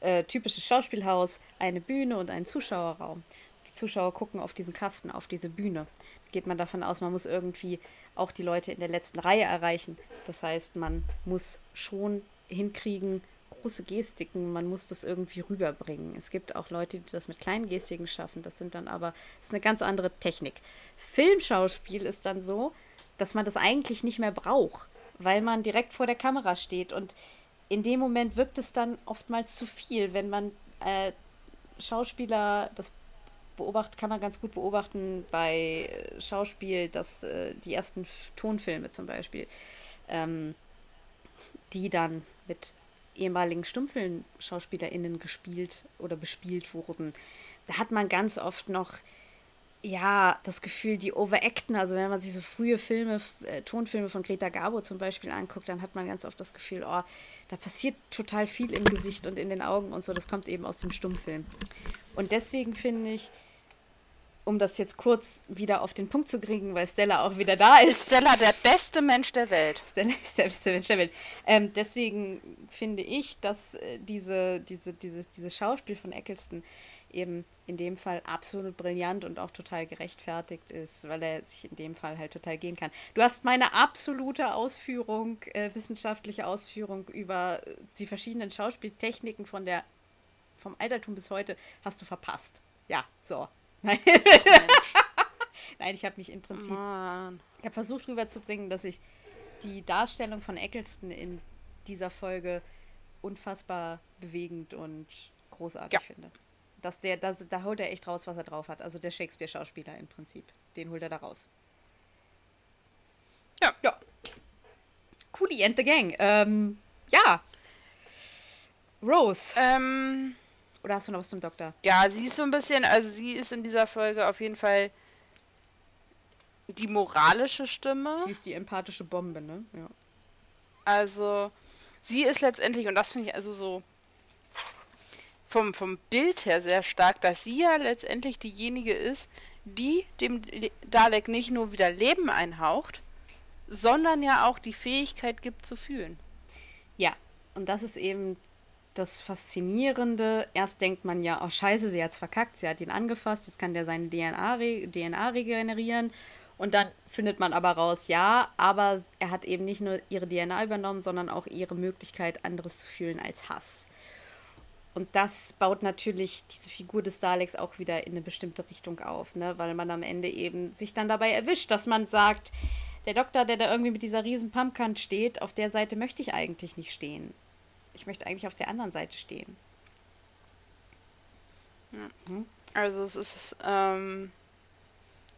äh, typisches Schauspielhaus, eine Bühne und einen Zuschauerraum. Die Zuschauer gucken auf diesen Kasten, auf diese Bühne. Geht man davon aus, man muss irgendwie auch die Leute in der letzten Reihe erreichen. Das heißt, man muss schon hinkriegen, große Gestiken, man muss das irgendwie rüberbringen. Es gibt auch Leute, die das mit kleinen Gestiken schaffen, das sind dann aber, das ist eine ganz andere Technik. Filmschauspiel ist dann so, dass man das eigentlich nicht mehr braucht, weil man direkt vor der Kamera steht und in dem Moment wirkt es dann oftmals zu viel, wenn man äh, Schauspieler, das beobachtet, kann man ganz gut beobachten bei Schauspiel, dass äh, die ersten Tonfilme zum Beispiel, ähm, die dann mit ehemaligen Stummfilm-SchauspielerInnen gespielt oder bespielt wurden, da hat man ganz oft noch ja, das Gefühl, die overacten. Also wenn man sich so frühe Filme, äh, Tonfilme von Greta Garbo zum Beispiel anguckt, dann hat man ganz oft das Gefühl, oh, da passiert total viel im Gesicht und in den Augen und so. Das kommt eben aus dem Stummfilm. Und deswegen finde ich, um das jetzt kurz wieder auf den Punkt zu kriegen, weil Stella auch wieder da ist. Stella der beste Mensch der Welt? Stella ist der beste Mensch der Welt. Ähm, deswegen finde ich, dass äh, diese, diese, dieses, dieses Schauspiel von Eccleston eben in dem Fall absolut brillant und auch total gerechtfertigt ist, weil er sich in dem Fall halt total gehen kann. Du hast meine absolute Ausführung, äh, wissenschaftliche Ausführung über die verschiedenen Schauspieltechniken von der vom Altertum bis heute hast du verpasst. Ja, so. Nein. Nein, ich habe mich im Prinzip. Mann. Ich habe versucht rüberzubringen, dass ich die Darstellung von Eccleston in dieser Folge unfassbar bewegend und großartig ja. finde. Dass der, das, da holt er echt raus, was er drauf hat. Also der Shakespeare-Schauspieler im Prinzip. Den holt er da raus. Ja. Ja. Coolie and the Gang. Ähm, ja. Rose. Ähm, oder hast du noch was zum Doktor? Ja, sie ist so ein bisschen, also sie ist in dieser Folge auf jeden Fall die moralische Stimme. Sie ist die empathische Bombe, ne? Ja. Also, sie ist letztendlich, und das finde ich also so vom, vom Bild her sehr stark, dass sie ja letztendlich diejenige ist, die dem Dalek nicht nur wieder Leben einhaucht, sondern ja auch die Fähigkeit gibt zu fühlen. Ja, und das ist eben das Faszinierende. Erst denkt man ja, oh scheiße, sie hat es verkackt, sie hat ihn angefasst, jetzt kann der seine DNA, re DNA regenerieren. Und dann findet man aber raus, ja, aber er hat eben nicht nur ihre DNA übernommen, sondern auch ihre Möglichkeit, anderes zu fühlen als Hass. Und das baut natürlich diese Figur des Daleks auch wieder in eine bestimmte Richtung auf, ne? weil man am Ende eben sich dann dabei erwischt, dass man sagt, der Doktor, der da irgendwie mit dieser riesen Pumpkant steht, auf der Seite möchte ich eigentlich nicht stehen. Ich möchte eigentlich auf der anderen Seite stehen. Ja. Hm? Also es ist, ähm,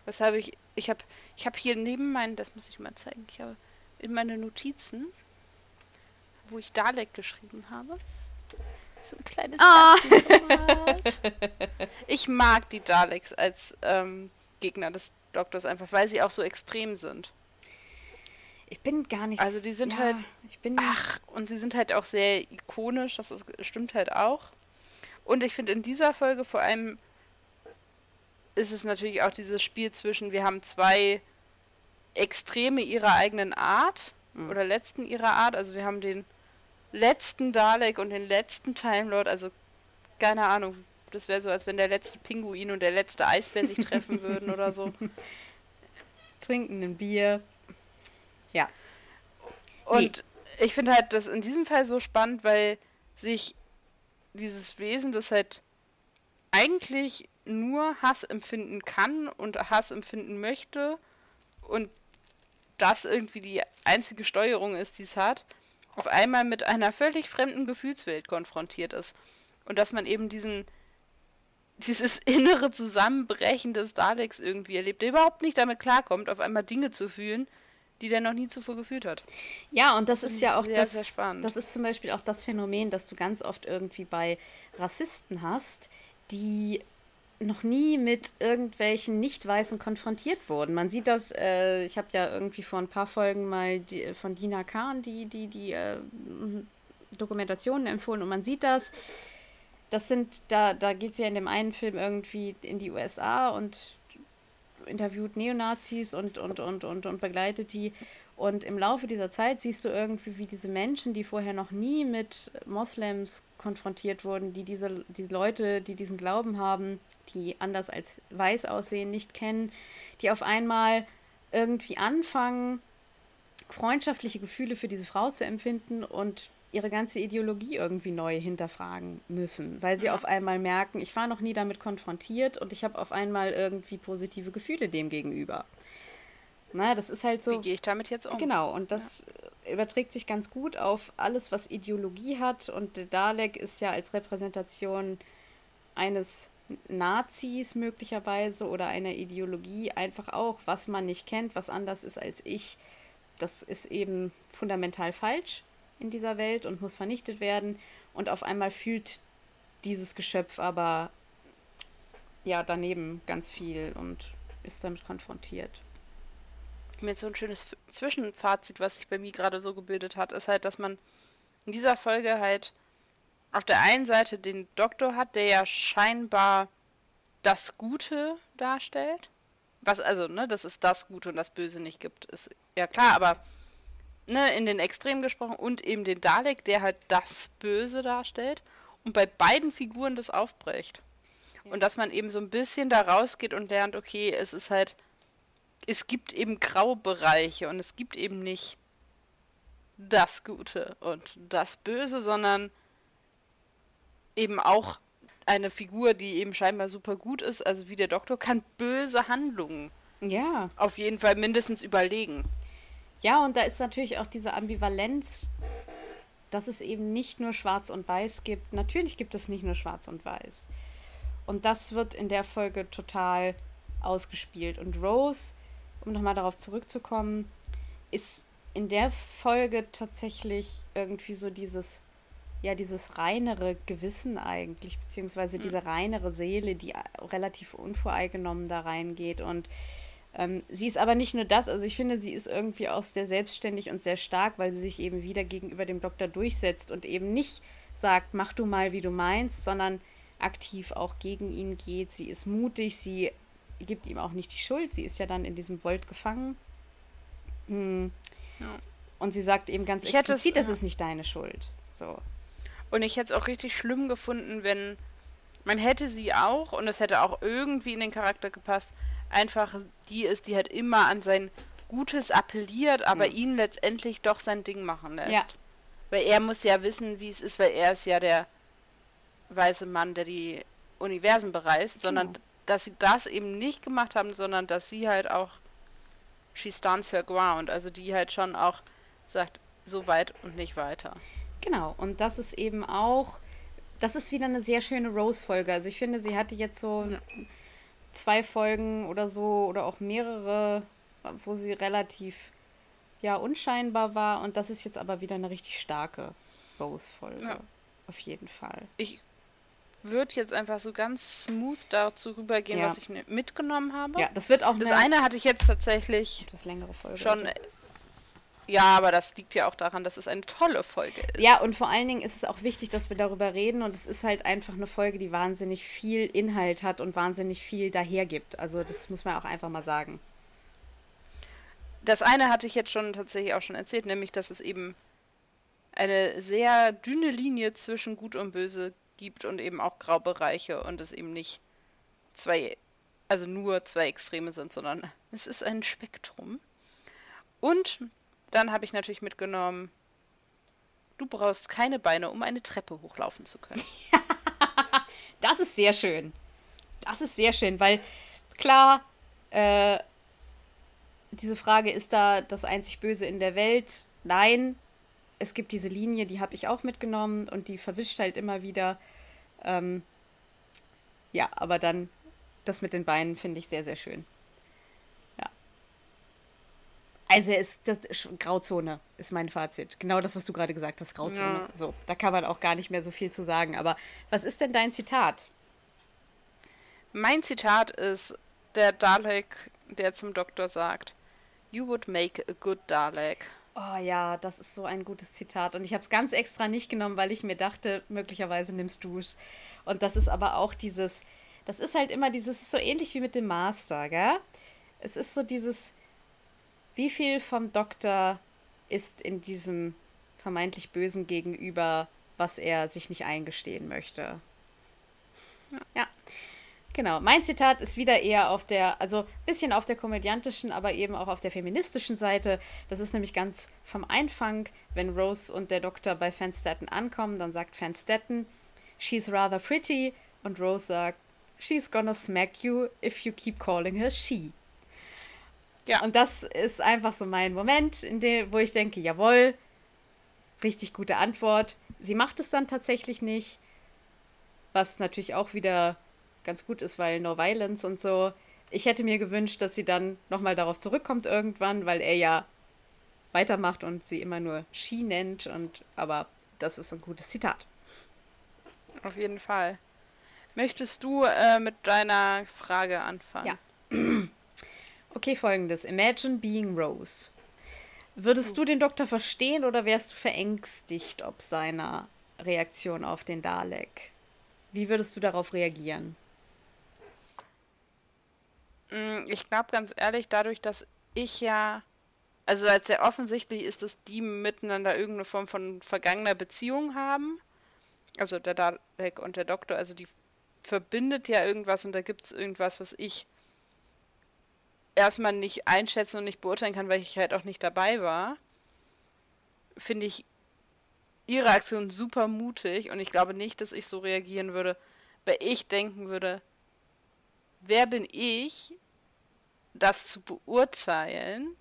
weshalb ich, ich habe ich hab hier neben meinen, das muss ich mal zeigen, ich habe in meine Notizen, wo ich Dalek geschrieben habe, so ein kleines oh. Ich mag die Daleks als ähm, Gegner des Doktors einfach, weil sie auch so extrem sind. Ich bin gar nicht. Also die sind ja, halt. Ich bin. Ach, und sie sind halt auch sehr ikonisch. Das ist, stimmt halt auch. Und ich finde in dieser Folge vor allem ist es natürlich auch dieses Spiel zwischen wir haben zwei Extreme ihrer eigenen Art mhm. oder letzten ihrer Art. Also wir haben den letzten Dalek und den letzten Time Lord. Also keine Ahnung. Das wäre so, als wenn der letzte Pinguin und der letzte Eisbär sich treffen würden oder so. Trinken ein Bier. Ja. Und nee. ich finde halt das in diesem Fall so spannend, weil sich dieses Wesen, das halt eigentlich nur Hass empfinden kann und Hass empfinden möchte und das irgendwie die einzige Steuerung ist, die es hat, auf einmal mit einer völlig fremden Gefühlswelt konfrontiert ist. Und dass man eben diesen, dieses innere Zusammenbrechen des Daleks irgendwie erlebt, der überhaupt nicht damit klarkommt, auf einmal Dinge zu fühlen, die der noch nie zuvor gefühlt hat. Ja, und das, das ist ja auch sehr, das, sehr spannend. das ist zum Beispiel auch das Phänomen, das du ganz oft irgendwie bei Rassisten hast, die noch nie mit irgendwelchen Nicht-Weißen konfrontiert wurden. Man sieht das, äh, ich habe ja irgendwie vor ein paar Folgen mal die, von Dina Kahn die, die, die äh, Dokumentationen empfohlen und man sieht das. Das sind, da, da geht es ja in dem einen Film irgendwie in die USA und interviewt Neonazis und, und, und, und, und begleitet die. Und im Laufe dieser Zeit siehst du irgendwie, wie diese Menschen, die vorher noch nie mit Moslems konfrontiert wurden, die diese, diese Leute, die diesen Glauben haben, die anders als weiß aussehen, nicht kennen, die auf einmal irgendwie anfangen, freundschaftliche Gefühle für diese Frau zu empfinden und ihre ganze Ideologie irgendwie neu hinterfragen müssen, weil sie auf einmal merken, ich war noch nie damit konfrontiert und ich habe auf einmal irgendwie positive Gefühle dem gegenüber. Na, das ist halt so. Wie gehe ich damit jetzt um? Genau, und das ja. überträgt sich ganz gut auf alles, was Ideologie hat. Und der Dalek ist ja als Repräsentation eines Nazis möglicherweise oder einer Ideologie einfach auch, was man nicht kennt, was anders ist als ich. Das ist eben fundamental falsch in dieser Welt und muss vernichtet werden. Und auf einmal fühlt dieses Geschöpf aber ja daneben ganz viel und ist damit konfrontiert. Mir so ein schönes Zwischenfazit, was sich bei mir gerade so gebildet hat, ist halt, dass man in dieser Folge halt auf der einen Seite den Doktor hat, der ja scheinbar das Gute darstellt. Was also, ne, dass es das Gute und das Böse nicht gibt, ist ja klar, aber ne, in den Extremen gesprochen und eben den Dalek, der halt das Böse darstellt und bei beiden Figuren das aufbricht. Ja. Und dass man eben so ein bisschen da rausgeht und lernt, okay, es ist halt, es gibt eben Graubereiche und es gibt eben nicht das Gute und das Böse, sondern eben auch eine Figur, die eben scheinbar super gut ist, also wie der Doktor, kann böse Handlungen ja. auf jeden Fall mindestens überlegen. Ja, und da ist natürlich auch diese Ambivalenz, dass es eben nicht nur Schwarz und Weiß gibt. Natürlich gibt es nicht nur Schwarz und Weiß. Und das wird in der Folge total ausgespielt. Und Rose, um nochmal darauf zurückzukommen, ist in der Folge tatsächlich irgendwie so dieses, ja, dieses reinere Gewissen eigentlich, beziehungsweise mhm. diese reinere Seele, die relativ unvoreingenommen da reingeht und sie ist aber nicht nur das, also ich finde, sie ist irgendwie auch sehr selbstständig und sehr stark, weil sie sich eben wieder gegenüber dem Doktor durchsetzt und eben nicht sagt, mach du mal, wie du meinst, sondern aktiv auch gegen ihn geht. Sie ist mutig, sie gibt ihm auch nicht die Schuld. Sie ist ja dann in diesem Volt gefangen. Hm. Ja. Und sie sagt eben ganz ich explizit, es, das ist nicht deine Schuld. So. Und ich hätte es auch richtig schlimm gefunden, wenn man hätte sie auch, und es hätte auch irgendwie in den Charakter gepasst, einfach die ist, die halt immer an sein Gutes appelliert, aber mhm. ihn letztendlich doch sein Ding machen lässt. Ja. Weil er muss ja wissen, wie es ist, weil er ist ja der weiße Mann, der die Universen bereist, sondern dass sie das eben nicht gemacht haben, sondern dass sie halt auch she stands her ground, also die halt schon auch sagt, so weit und nicht weiter. Genau, und das ist eben auch, das ist wieder eine sehr schöne Rose-Folge. Also ich finde, sie hatte jetzt so ja zwei Folgen oder so oder auch mehrere, wo sie relativ ja unscheinbar war und das ist jetzt aber wieder eine richtig starke Rose-Folge. Ja. Auf jeden Fall. Ich würde jetzt einfach so ganz smooth dazu rübergehen, ja. was ich mitgenommen habe. Ja, das wird auch. Das eine hatte ich jetzt tatsächlich etwas längere Folge. Schon ja, aber das liegt ja auch daran, dass es eine tolle Folge ist. Ja, und vor allen Dingen ist es auch wichtig, dass wir darüber reden. Und es ist halt einfach eine Folge, die wahnsinnig viel Inhalt hat und wahnsinnig viel dahergibt. Also das muss man auch einfach mal sagen. Das eine hatte ich jetzt schon tatsächlich auch schon erzählt, nämlich dass es eben eine sehr dünne Linie zwischen Gut und Böse gibt und eben auch Graubereiche und es eben nicht zwei, also nur zwei Extreme sind, sondern es ist ein Spektrum. Und dann habe ich natürlich mitgenommen, du brauchst keine Beine, um eine Treppe hochlaufen zu können. das ist sehr schön. Das ist sehr schön, weil klar, äh, diese Frage, ist da das einzig Böse in der Welt? Nein, es gibt diese Linie, die habe ich auch mitgenommen und die verwischt halt immer wieder. Ähm, ja, aber dann das mit den Beinen finde ich sehr, sehr schön. Also ist das Grauzone ist mein Fazit. Genau das, was du gerade gesagt hast, Grauzone. Ja. So, da kann man auch gar nicht mehr so viel zu sagen. Aber was ist denn dein Zitat? Mein Zitat ist der Dalek, der zum Doktor sagt: You would make a good Dalek. Oh ja, das ist so ein gutes Zitat. Und ich habe es ganz extra nicht genommen, weil ich mir dachte, möglicherweise nimmst du es. Und das ist aber auch dieses, das ist halt immer dieses, so ähnlich wie mit dem Master, gell? Es ist so dieses, wie viel vom Doktor ist in diesem vermeintlich Bösen gegenüber, was er sich nicht eingestehen möchte? Ja. ja. Genau, mein Zitat ist wieder eher auf der, also ein bisschen auf der komödiantischen, aber eben auch auf der feministischen Seite. Das ist nämlich ganz vom Einfang, wenn Rose und der Doktor bei Fanstetten ankommen, dann sagt Fanstetten, she's rather pretty, und Rose sagt, she's gonna smack you if you keep calling her she. Ja. Und das ist einfach so mein Moment, in dem, wo ich denke, jawohl, richtig gute Antwort. Sie macht es dann tatsächlich nicht, was natürlich auch wieder ganz gut ist, weil No Violence und so. Ich hätte mir gewünscht, dass sie dann nochmal darauf zurückkommt irgendwann, weil er ja weitermacht und sie immer nur She nennt. Und, aber das ist ein gutes Zitat. Auf jeden Fall. Möchtest du äh, mit deiner Frage anfangen? Ja. Okay, folgendes. Imagine being Rose. Würdest du den Doktor verstehen oder wärst du verängstigt ob seiner Reaktion auf den Dalek? Wie würdest du darauf reagieren? Mm, ich glaube ganz ehrlich, dadurch, dass ich ja, also als sehr offensichtlich ist, dass die miteinander irgendeine Form von vergangener Beziehung haben. Also der Dalek und der Doktor, also die verbindet ja irgendwas und da gibt es irgendwas, was ich erstmal nicht einschätzen und nicht beurteilen kann, weil ich halt auch nicht dabei war, finde ich ihre Aktion super mutig und ich glaube nicht, dass ich so reagieren würde, weil ich denken würde, wer bin ich, das zu beurteilen?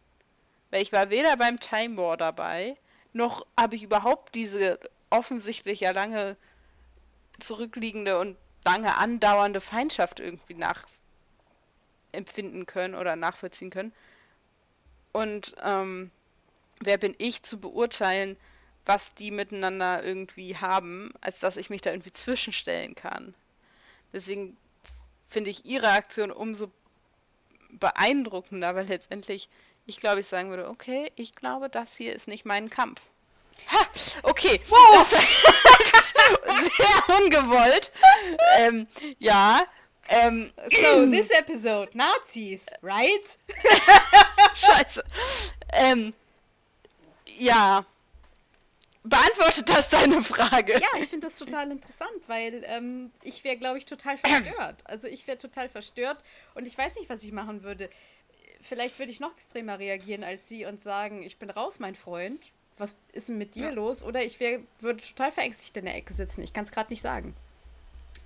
Weil ich war weder beim Time War dabei, noch habe ich überhaupt diese offensichtlich ja lange zurückliegende und lange andauernde Feindschaft irgendwie nach empfinden können oder nachvollziehen können. Und ähm, wer bin ich zu beurteilen, was die miteinander irgendwie haben, als dass ich mich da irgendwie zwischenstellen kann. Deswegen finde ich ihre Aktion umso beeindruckender, aber letztendlich, ich glaube, ich sagen würde, okay, ich glaube, das hier ist nicht mein Kampf. Ha, okay, wow. das war sehr ungewollt. ähm, ja. Ähm, so, this episode, Nazis, right? Scheiße. Ähm, ja. Beantwortet das deine Frage? Ja, ich finde das total interessant, weil ähm, ich wäre, glaube ich, total verstört. Also ich wäre total verstört und ich weiß nicht, was ich machen würde. Vielleicht würde ich noch extremer reagieren als sie und sagen, ich bin raus, mein Freund. Was ist denn mit dir ja. los? Oder ich wär, würde total verängstigt in der Ecke sitzen. Ich kann es gerade nicht sagen.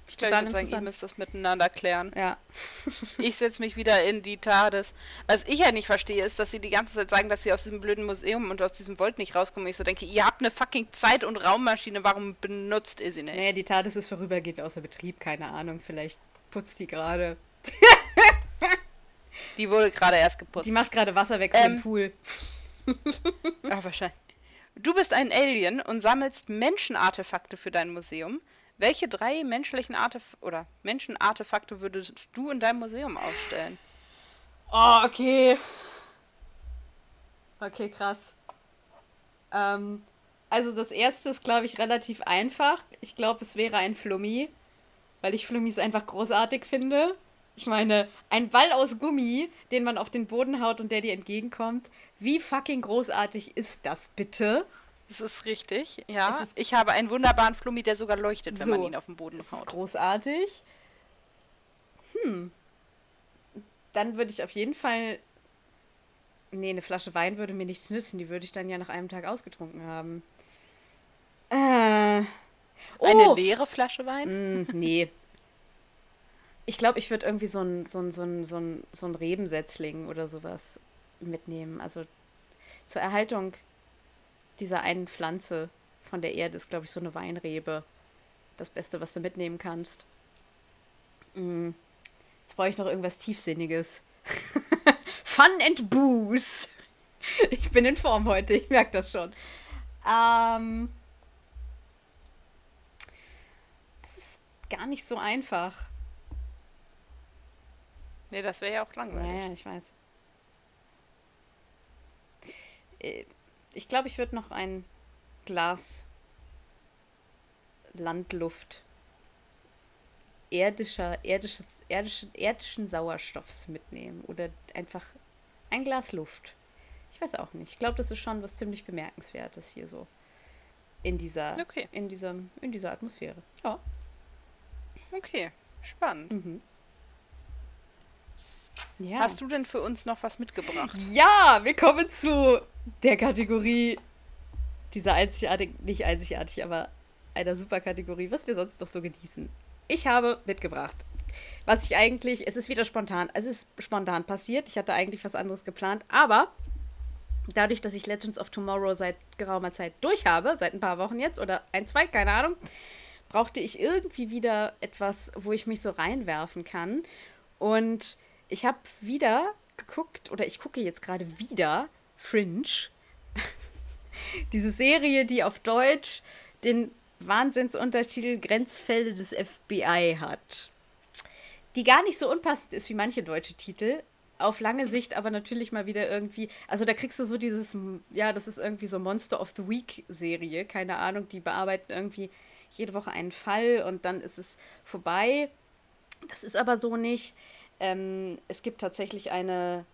Ich glaube, ich würde sagen, ihr müsst das miteinander klären. Ja. ich setze mich wieder in die TARDIS. Was ich ja nicht verstehe, ist, dass sie die ganze Zeit sagen, dass sie aus diesem blöden Museum und aus diesem Volt nicht rauskommen. Ich so denke, ihr habt eine fucking Zeit- und Raummaschine, warum benutzt ihr sie nicht? Naja, die TARDIS ist vorübergehend außer Betrieb, keine Ahnung. Vielleicht putzt die gerade. die wurde gerade erst geputzt. Die macht gerade Wasserwechsel ähm, im Pool. Ach, wahrscheinlich. Du bist ein Alien und sammelst Menschenartefakte für dein Museum. Welche drei menschlichen Artef oder Menschenartefakte würdest du in deinem Museum ausstellen? Oh, okay. Okay, krass. Ähm, also das erste ist, glaube ich, relativ einfach. Ich glaube, es wäre ein Flummi, weil ich Flummis einfach großartig finde. Ich meine, ein Ball aus Gummi, den man auf den Boden haut und der dir entgegenkommt. Wie fucking großartig ist das bitte? Das ist richtig, ja. Ist ich habe einen wunderbaren Flummi, der sogar leuchtet, wenn so, man ihn auf den Boden haut. Das ist großartig. Hm. Dann würde ich auf jeden Fall. Nee, eine Flasche Wein würde mir nichts nützen. Die würde ich dann ja nach einem Tag ausgetrunken haben. Äh. Oh. Eine leere Flasche Wein? Mm, nee. Ich glaube, ich würde irgendwie so ein, so ein, so ein, so ein, so ein Rebensetzling oder sowas mitnehmen. Also zur Erhaltung dieser einen Pflanze von der Erde ist, glaube ich, so eine Weinrebe. Das Beste, was du mitnehmen kannst. Mm. Jetzt brauche ich noch irgendwas Tiefsinniges. Fun and Booze. Ich bin in Form heute, ich merke das schon. Ähm, das ist gar nicht so einfach. Nee, das wäre ja auch langweilig. Ja, ja, ich weiß. Ich glaube, ich würde noch ein Glas Landluft erdischer, erdisches, erdischen, erdischen Sauerstoffs mitnehmen. Oder einfach ein Glas Luft. Ich weiß auch nicht. Ich glaube, das ist schon was ziemlich Bemerkenswertes hier so. In dieser, okay. in dieser, in dieser Atmosphäre. Ja. Okay, spannend. Mhm. Ja. Hast du denn für uns noch was mitgebracht? Ja, wir kommen zu der Kategorie dieser einzigartig, nicht einzigartig, aber einer Superkategorie, was wir sonst noch so genießen. Ich habe mitgebracht. Was ich eigentlich, es ist wieder spontan, es ist spontan passiert. Ich hatte eigentlich was anderes geplant, aber dadurch, dass ich Legends of Tomorrow seit geraumer Zeit durch habe, seit ein paar Wochen jetzt oder ein, zwei, keine Ahnung, brauchte ich irgendwie wieder etwas, wo ich mich so reinwerfen kann. Und ich habe wieder geguckt, oder ich gucke jetzt gerade wieder Fringe. Diese Serie, die auf Deutsch den Wahnsinnsuntertitel Grenzfälle des FBI hat. Die gar nicht so unpassend ist wie manche deutsche Titel. Auf lange Sicht aber natürlich mal wieder irgendwie. Also da kriegst du so dieses, ja, das ist irgendwie so Monster of the Week Serie. Keine Ahnung, die bearbeiten irgendwie jede Woche einen Fall und dann ist es vorbei. Das ist aber so nicht. Ähm, es gibt tatsächlich eine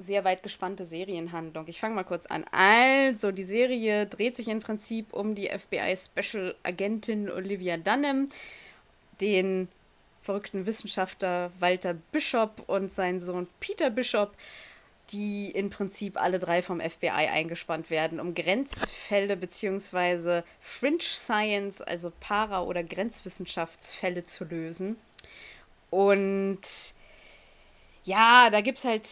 sehr weit gespannte Serienhandlung. Ich fange mal kurz an. Also, die Serie dreht sich im Prinzip um die FBI Special Agentin Olivia Dunham, den verrückten Wissenschaftler Walter Bishop und seinen Sohn Peter Bishop, die im Prinzip alle drei vom FBI eingespannt werden, um Grenzfälle bzw. Fringe Science, also Para- oder Grenzwissenschaftsfälle zu lösen. Und ja, da gibt es halt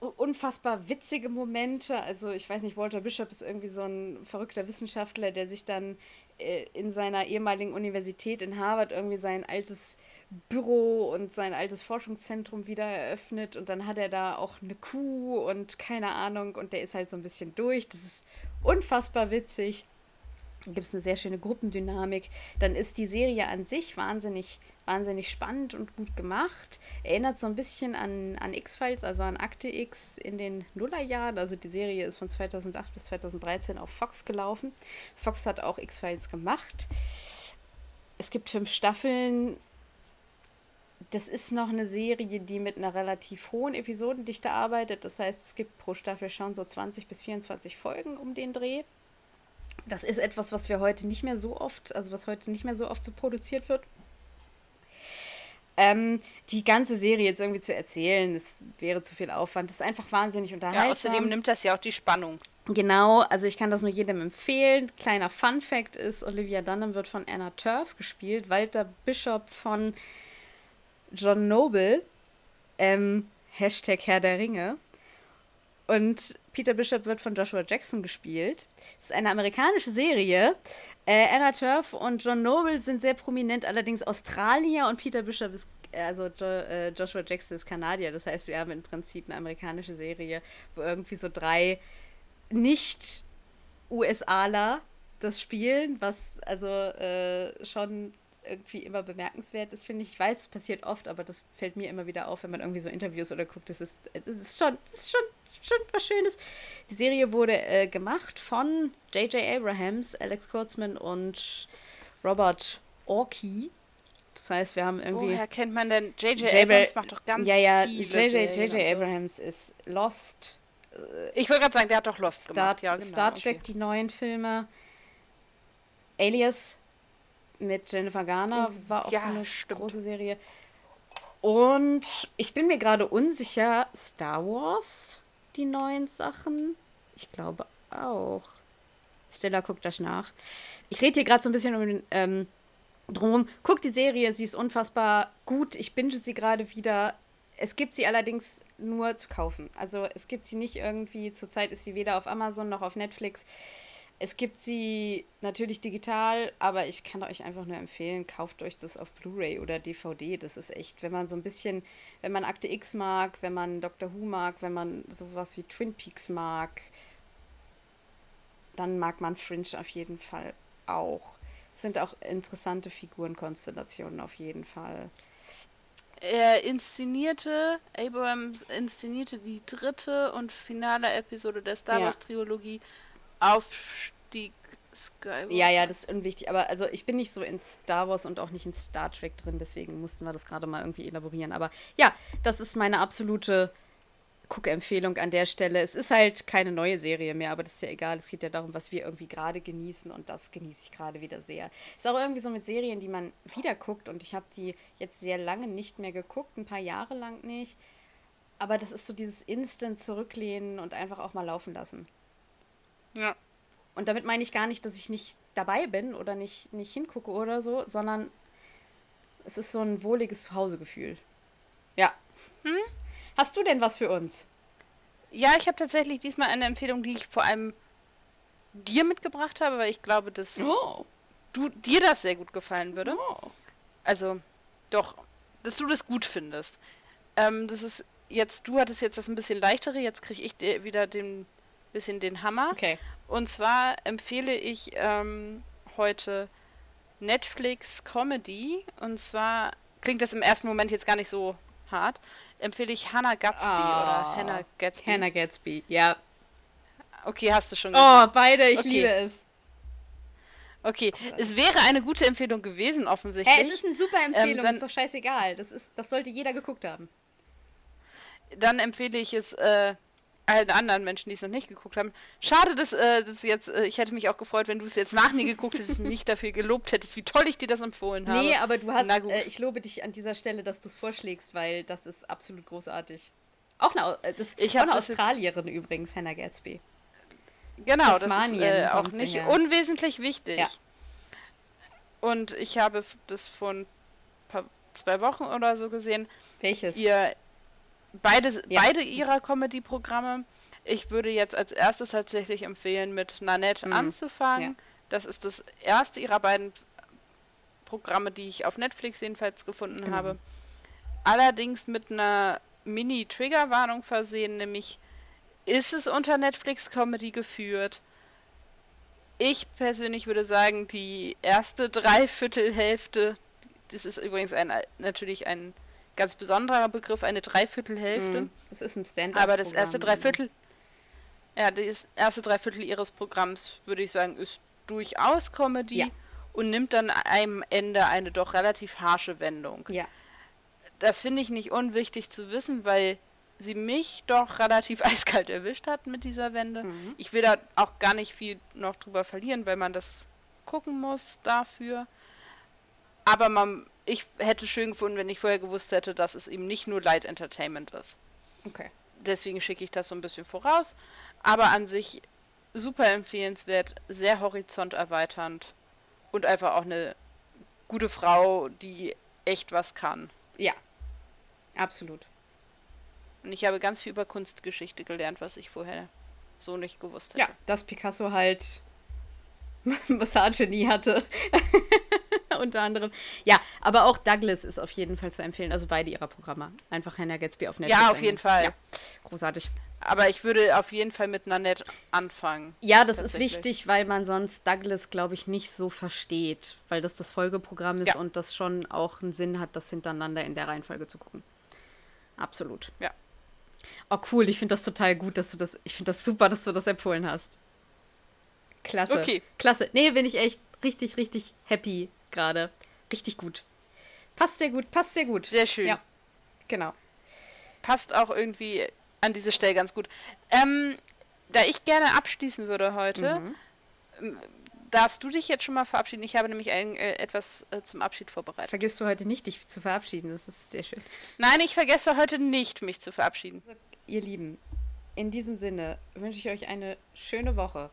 unfassbar witzige Momente. Also ich weiß nicht, Walter Bishop ist irgendwie so ein verrückter Wissenschaftler, der sich dann äh, in seiner ehemaligen Universität in Harvard irgendwie sein altes Büro und sein altes Forschungszentrum wieder eröffnet und dann hat er da auch eine Kuh und keine Ahnung und der ist halt so ein bisschen durch. Das ist unfassbar witzig. Gibt es eine sehr schöne Gruppendynamik. Dann ist die Serie an sich wahnsinnig, wahnsinnig spannend und gut gemacht. Erinnert so ein bisschen an, an X-Files, also an Akte X in den Nullerjahren. Also die Serie ist von 2008 bis 2013 auf Fox gelaufen. Fox hat auch X-Files gemacht. Es gibt fünf Staffeln. Das ist noch eine Serie, die mit einer relativ hohen Episodendichte arbeitet. Das heißt, es gibt pro Staffel schon so 20 bis 24 Folgen um den Dreh. Das ist etwas, was wir heute nicht mehr so oft, also was heute nicht mehr so oft so produziert wird. Ähm, die ganze Serie jetzt irgendwie zu erzählen, das wäre zu viel Aufwand. Das ist einfach wahnsinnig unterhaltsam. Ja, außerdem nimmt das ja auch die Spannung. Genau, also ich kann das nur jedem empfehlen. Kleiner Fun Fact ist, Olivia Dunham wird von Anna Turf gespielt, Walter Bishop von John Noble, ähm, Hashtag Herr der Ringe. Und Peter Bishop wird von Joshua Jackson gespielt. Es ist eine amerikanische Serie. Äh, Anna Turf und John Noble sind sehr prominent, allerdings Australier und Peter Bishop ist, also jo, äh, Joshua Jackson ist Kanadier. Das heißt, wir haben im Prinzip eine amerikanische Serie, wo irgendwie so drei nicht-USAler das spielen, was also äh, schon irgendwie immer bemerkenswert ist, finde ich. Ich weiß, es passiert oft, aber das fällt mir immer wieder auf, wenn man irgendwie so Interviews oder guckt. Das ist, ist, schon, das ist schon, schon was Schönes. Die Serie wurde äh, gemacht von J.J. Abrahams, Alex Kurtzman und Robert Orkey. Das heißt, wir haben irgendwie. Woher kennt man denn? J.J. Abrams macht doch ganz ja, ja, J.J. Abrahams ist Lost. Ich wollte gerade sagen, der hat doch Lost Star, gemacht. Ja, genau, Star Trek, okay. die neuen Filme. Alias mit Jennifer Garner oh, war auch ja, so eine stimmt. große Serie. Und ich bin mir gerade unsicher, Star Wars, die neuen Sachen? Ich glaube auch. Stella guckt das nach. Ich rede hier gerade so ein bisschen um den, ähm, drum. Guck die Serie, sie ist unfassbar gut. Ich binge sie gerade wieder. Es gibt sie allerdings nur zu kaufen. Also es gibt sie nicht irgendwie, zurzeit ist sie weder auf Amazon noch auf Netflix. Es gibt sie natürlich digital, aber ich kann euch einfach nur empfehlen, kauft euch das auf Blu-ray oder DVD. Das ist echt, wenn man so ein bisschen, wenn man Akte X mag, wenn man Doctor Who mag, wenn man sowas wie Twin Peaks mag, dann mag man Fringe auf jeden Fall auch. Es sind auch interessante Figurenkonstellationen auf jeden Fall. Er inszenierte, Abrams inszenierte die dritte und finale Episode der Star Wars Trilogie. Ja Aufstieg Skywalker. Ja, ja, das ist unwichtig. Aber also ich bin nicht so in Star Wars und auch nicht in Star Trek drin, deswegen mussten wir das gerade mal irgendwie elaborieren. Aber ja, das ist meine absolute Guckempfehlung an der Stelle. Es ist halt keine neue Serie mehr, aber das ist ja egal. Es geht ja darum, was wir irgendwie gerade genießen und das genieße ich gerade wieder sehr. Ist auch irgendwie so mit Serien, die man wieder guckt und ich habe die jetzt sehr lange nicht mehr geguckt, ein paar Jahre lang nicht. Aber das ist so dieses Instant zurücklehnen und einfach auch mal laufen lassen. Ja. Und damit meine ich gar nicht, dass ich nicht dabei bin oder nicht, nicht hingucke oder so, sondern es ist so ein wohliges Zuhausegefühl. Ja. Hm? Hast du denn was für uns? Ja, ich habe tatsächlich diesmal eine Empfehlung, die ich vor allem dir mitgebracht habe, weil ich glaube, dass oh. du, dir das sehr gut gefallen würde. Oh. Also, doch, dass du das gut findest. Ähm, das ist jetzt, du hattest jetzt das ein bisschen leichtere, jetzt kriege ich wieder den bisschen den Hammer. Okay. Und zwar empfehle ich ähm, heute Netflix Comedy. Und zwar klingt das im ersten Moment jetzt gar nicht so hart. Empfehle ich Hannah Gatsby oh, oder Hannah Gatsby. Hannah Gatsby, ja. Okay, hast du schon gesehen. Oh, beide, ich okay. liebe es. Okay, oh es wäre eine gute Empfehlung gewesen, offensichtlich. Hey, es ist eine super Empfehlung, ähm, dann, ist doch scheißegal. Das, ist, das sollte jeder geguckt haben. Dann empfehle ich es äh, allen anderen Menschen, die es noch nicht geguckt haben. Schade, dass, äh, dass jetzt, äh, ich hätte mich auch gefreut, wenn du es jetzt nach mir geguckt hättest und mich dafür gelobt hättest, wie toll ich dir das empfohlen habe. Nee, aber du hast, äh, ich lobe dich an dieser Stelle, dass du es vorschlägst, weil das ist absolut großartig. Auch eine, äh, das, ich auch eine Australierin übrigens, Hannah Gatsby. Genau, das ist äh, auch nicht her. unwesentlich wichtig. Ja. Und ich habe das vor zwei Wochen oder so gesehen. Welches? Ihr beide, ja. beide ihrer Comedy-Programme. Ich würde jetzt als erstes tatsächlich empfehlen, mit Nanette mhm. anzufangen. Ja. Das ist das erste ihrer beiden Programme, die ich auf Netflix jedenfalls gefunden genau. habe. Allerdings mit einer Mini-Triggerwarnung versehen, nämlich ist es unter Netflix Comedy geführt? ich persönlich würde sagen, die erste Dreiviertelhälfte, das ist übrigens ein, natürlich ein ganz besonderer Begriff, eine Dreiviertelhälfte. Mm, das ist ein stand Aber das erste Dreiviertel, ja, das erste Dreiviertel ihres Programms, würde ich sagen, ist durchaus Comedy ja. und nimmt dann am Ende eine doch relativ harsche Wendung. Ja. Das finde ich nicht unwichtig zu wissen, weil sie mich doch relativ eiskalt erwischt hat mit dieser Wende. Mhm. Ich will da auch gar nicht viel noch drüber verlieren, weil man das gucken muss dafür. Aber man, ich hätte schön gefunden, wenn ich vorher gewusst hätte, dass es eben nicht nur Light Entertainment ist. Okay. Deswegen schicke ich das so ein bisschen voraus. Aber an sich super empfehlenswert, sehr horizonterweiternd und einfach auch eine gute Frau, die echt was kann. Ja, absolut. Und ich habe ganz viel über Kunstgeschichte gelernt, was ich vorher so nicht gewusst hätte. Ja, dass Picasso halt Massage nie hatte. Unter anderem. Ja, aber auch Douglas ist auf jeden Fall zu empfehlen. Also beide ihrer Programme. Einfach Hannah Gatsby auf Netflix. Ja, auf jeden Fall. Ja, großartig. Aber ich würde auf jeden Fall mit Nanette anfangen. Ja, das ist wichtig, weil man sonst Douglas, glaube ich, nicht so versteht. Weil das das Folgeprogramm ist ja. und das schon auch einen Sinn hat, das hintereinander in der Reihenfolge zu gucken. Absolut. Ja. Oh, cool. Ich finde das total gut, dass du das. Ich finde das super, dass du das empfohlen hast. Klasse. Okay. Klasse. Nee, bin ich echt richtig, richtig happy gerade. Richtig gut. Passt sehr gut, passt sehr gut. Sehr schön. Ja. Genau. Passt auch irgendwie an diese Stelle ganz gut. Ähm, da ich gerne abschließen würde heute, mhm. Ähm, darfst du dich jetzt schon mal verabschieden? Ich habe nämlich ein, äh, etwas äh, zum Abschied vorbereitet. Vergisst du heute nicht, dich zu verabschieden? Das ist sehr schön. Nein, ich vergesse heute nicht, mich zu verabschieden. Ihr Lieben, in diesem Sinne wünsche ich euch eine schöne Woche.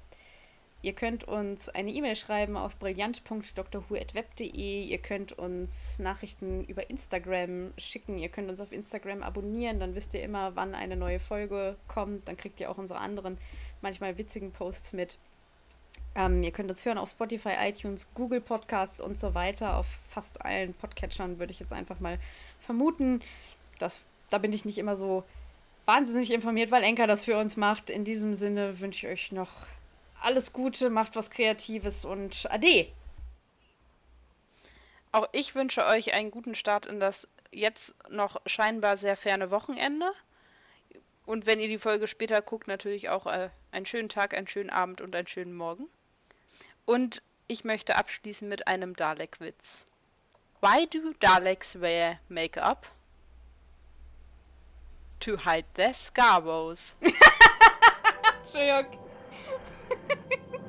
Ihr könnt uns eine E-Mail schreiben auf brillant.drhu.web.de. Ihr könnt uns Nachrichten über Instagram schicken. Ihr könnt uns auf Instagram abonnieren. Dann wisst ihr immer, wann eine neue Folge kommt. Dann kriegt ihr auch unsere anderen, manchmal witzigen Posts mit. Ähm, ihr könnt uns hören auf Spotify, iTunes, Google Podcasts und so weiter. Auf fast allen Podcatchern würde ich jetzt einfach mal vermuten. Das, da bin ich nicht immer so wahnsinnig informiert, weil Enker das für uns macht. In diesem Sinne wünsche ich euch noch alles Gute, macht was Kreatives und Ade. Auch ich wünsche euch einen guten Start in das jetzt noch scheinbar sehr ferne Wochenende. Und wenn ihr die Folge später guckt, natürlich auch äh, einen schönen Tag, einen schönen Abend und einen schönen Morgen. Und ich möchte abschließen mit einem Dalek-Witz. Why do Daleks wear makeup? To hide their scarbows. Entschuldigung.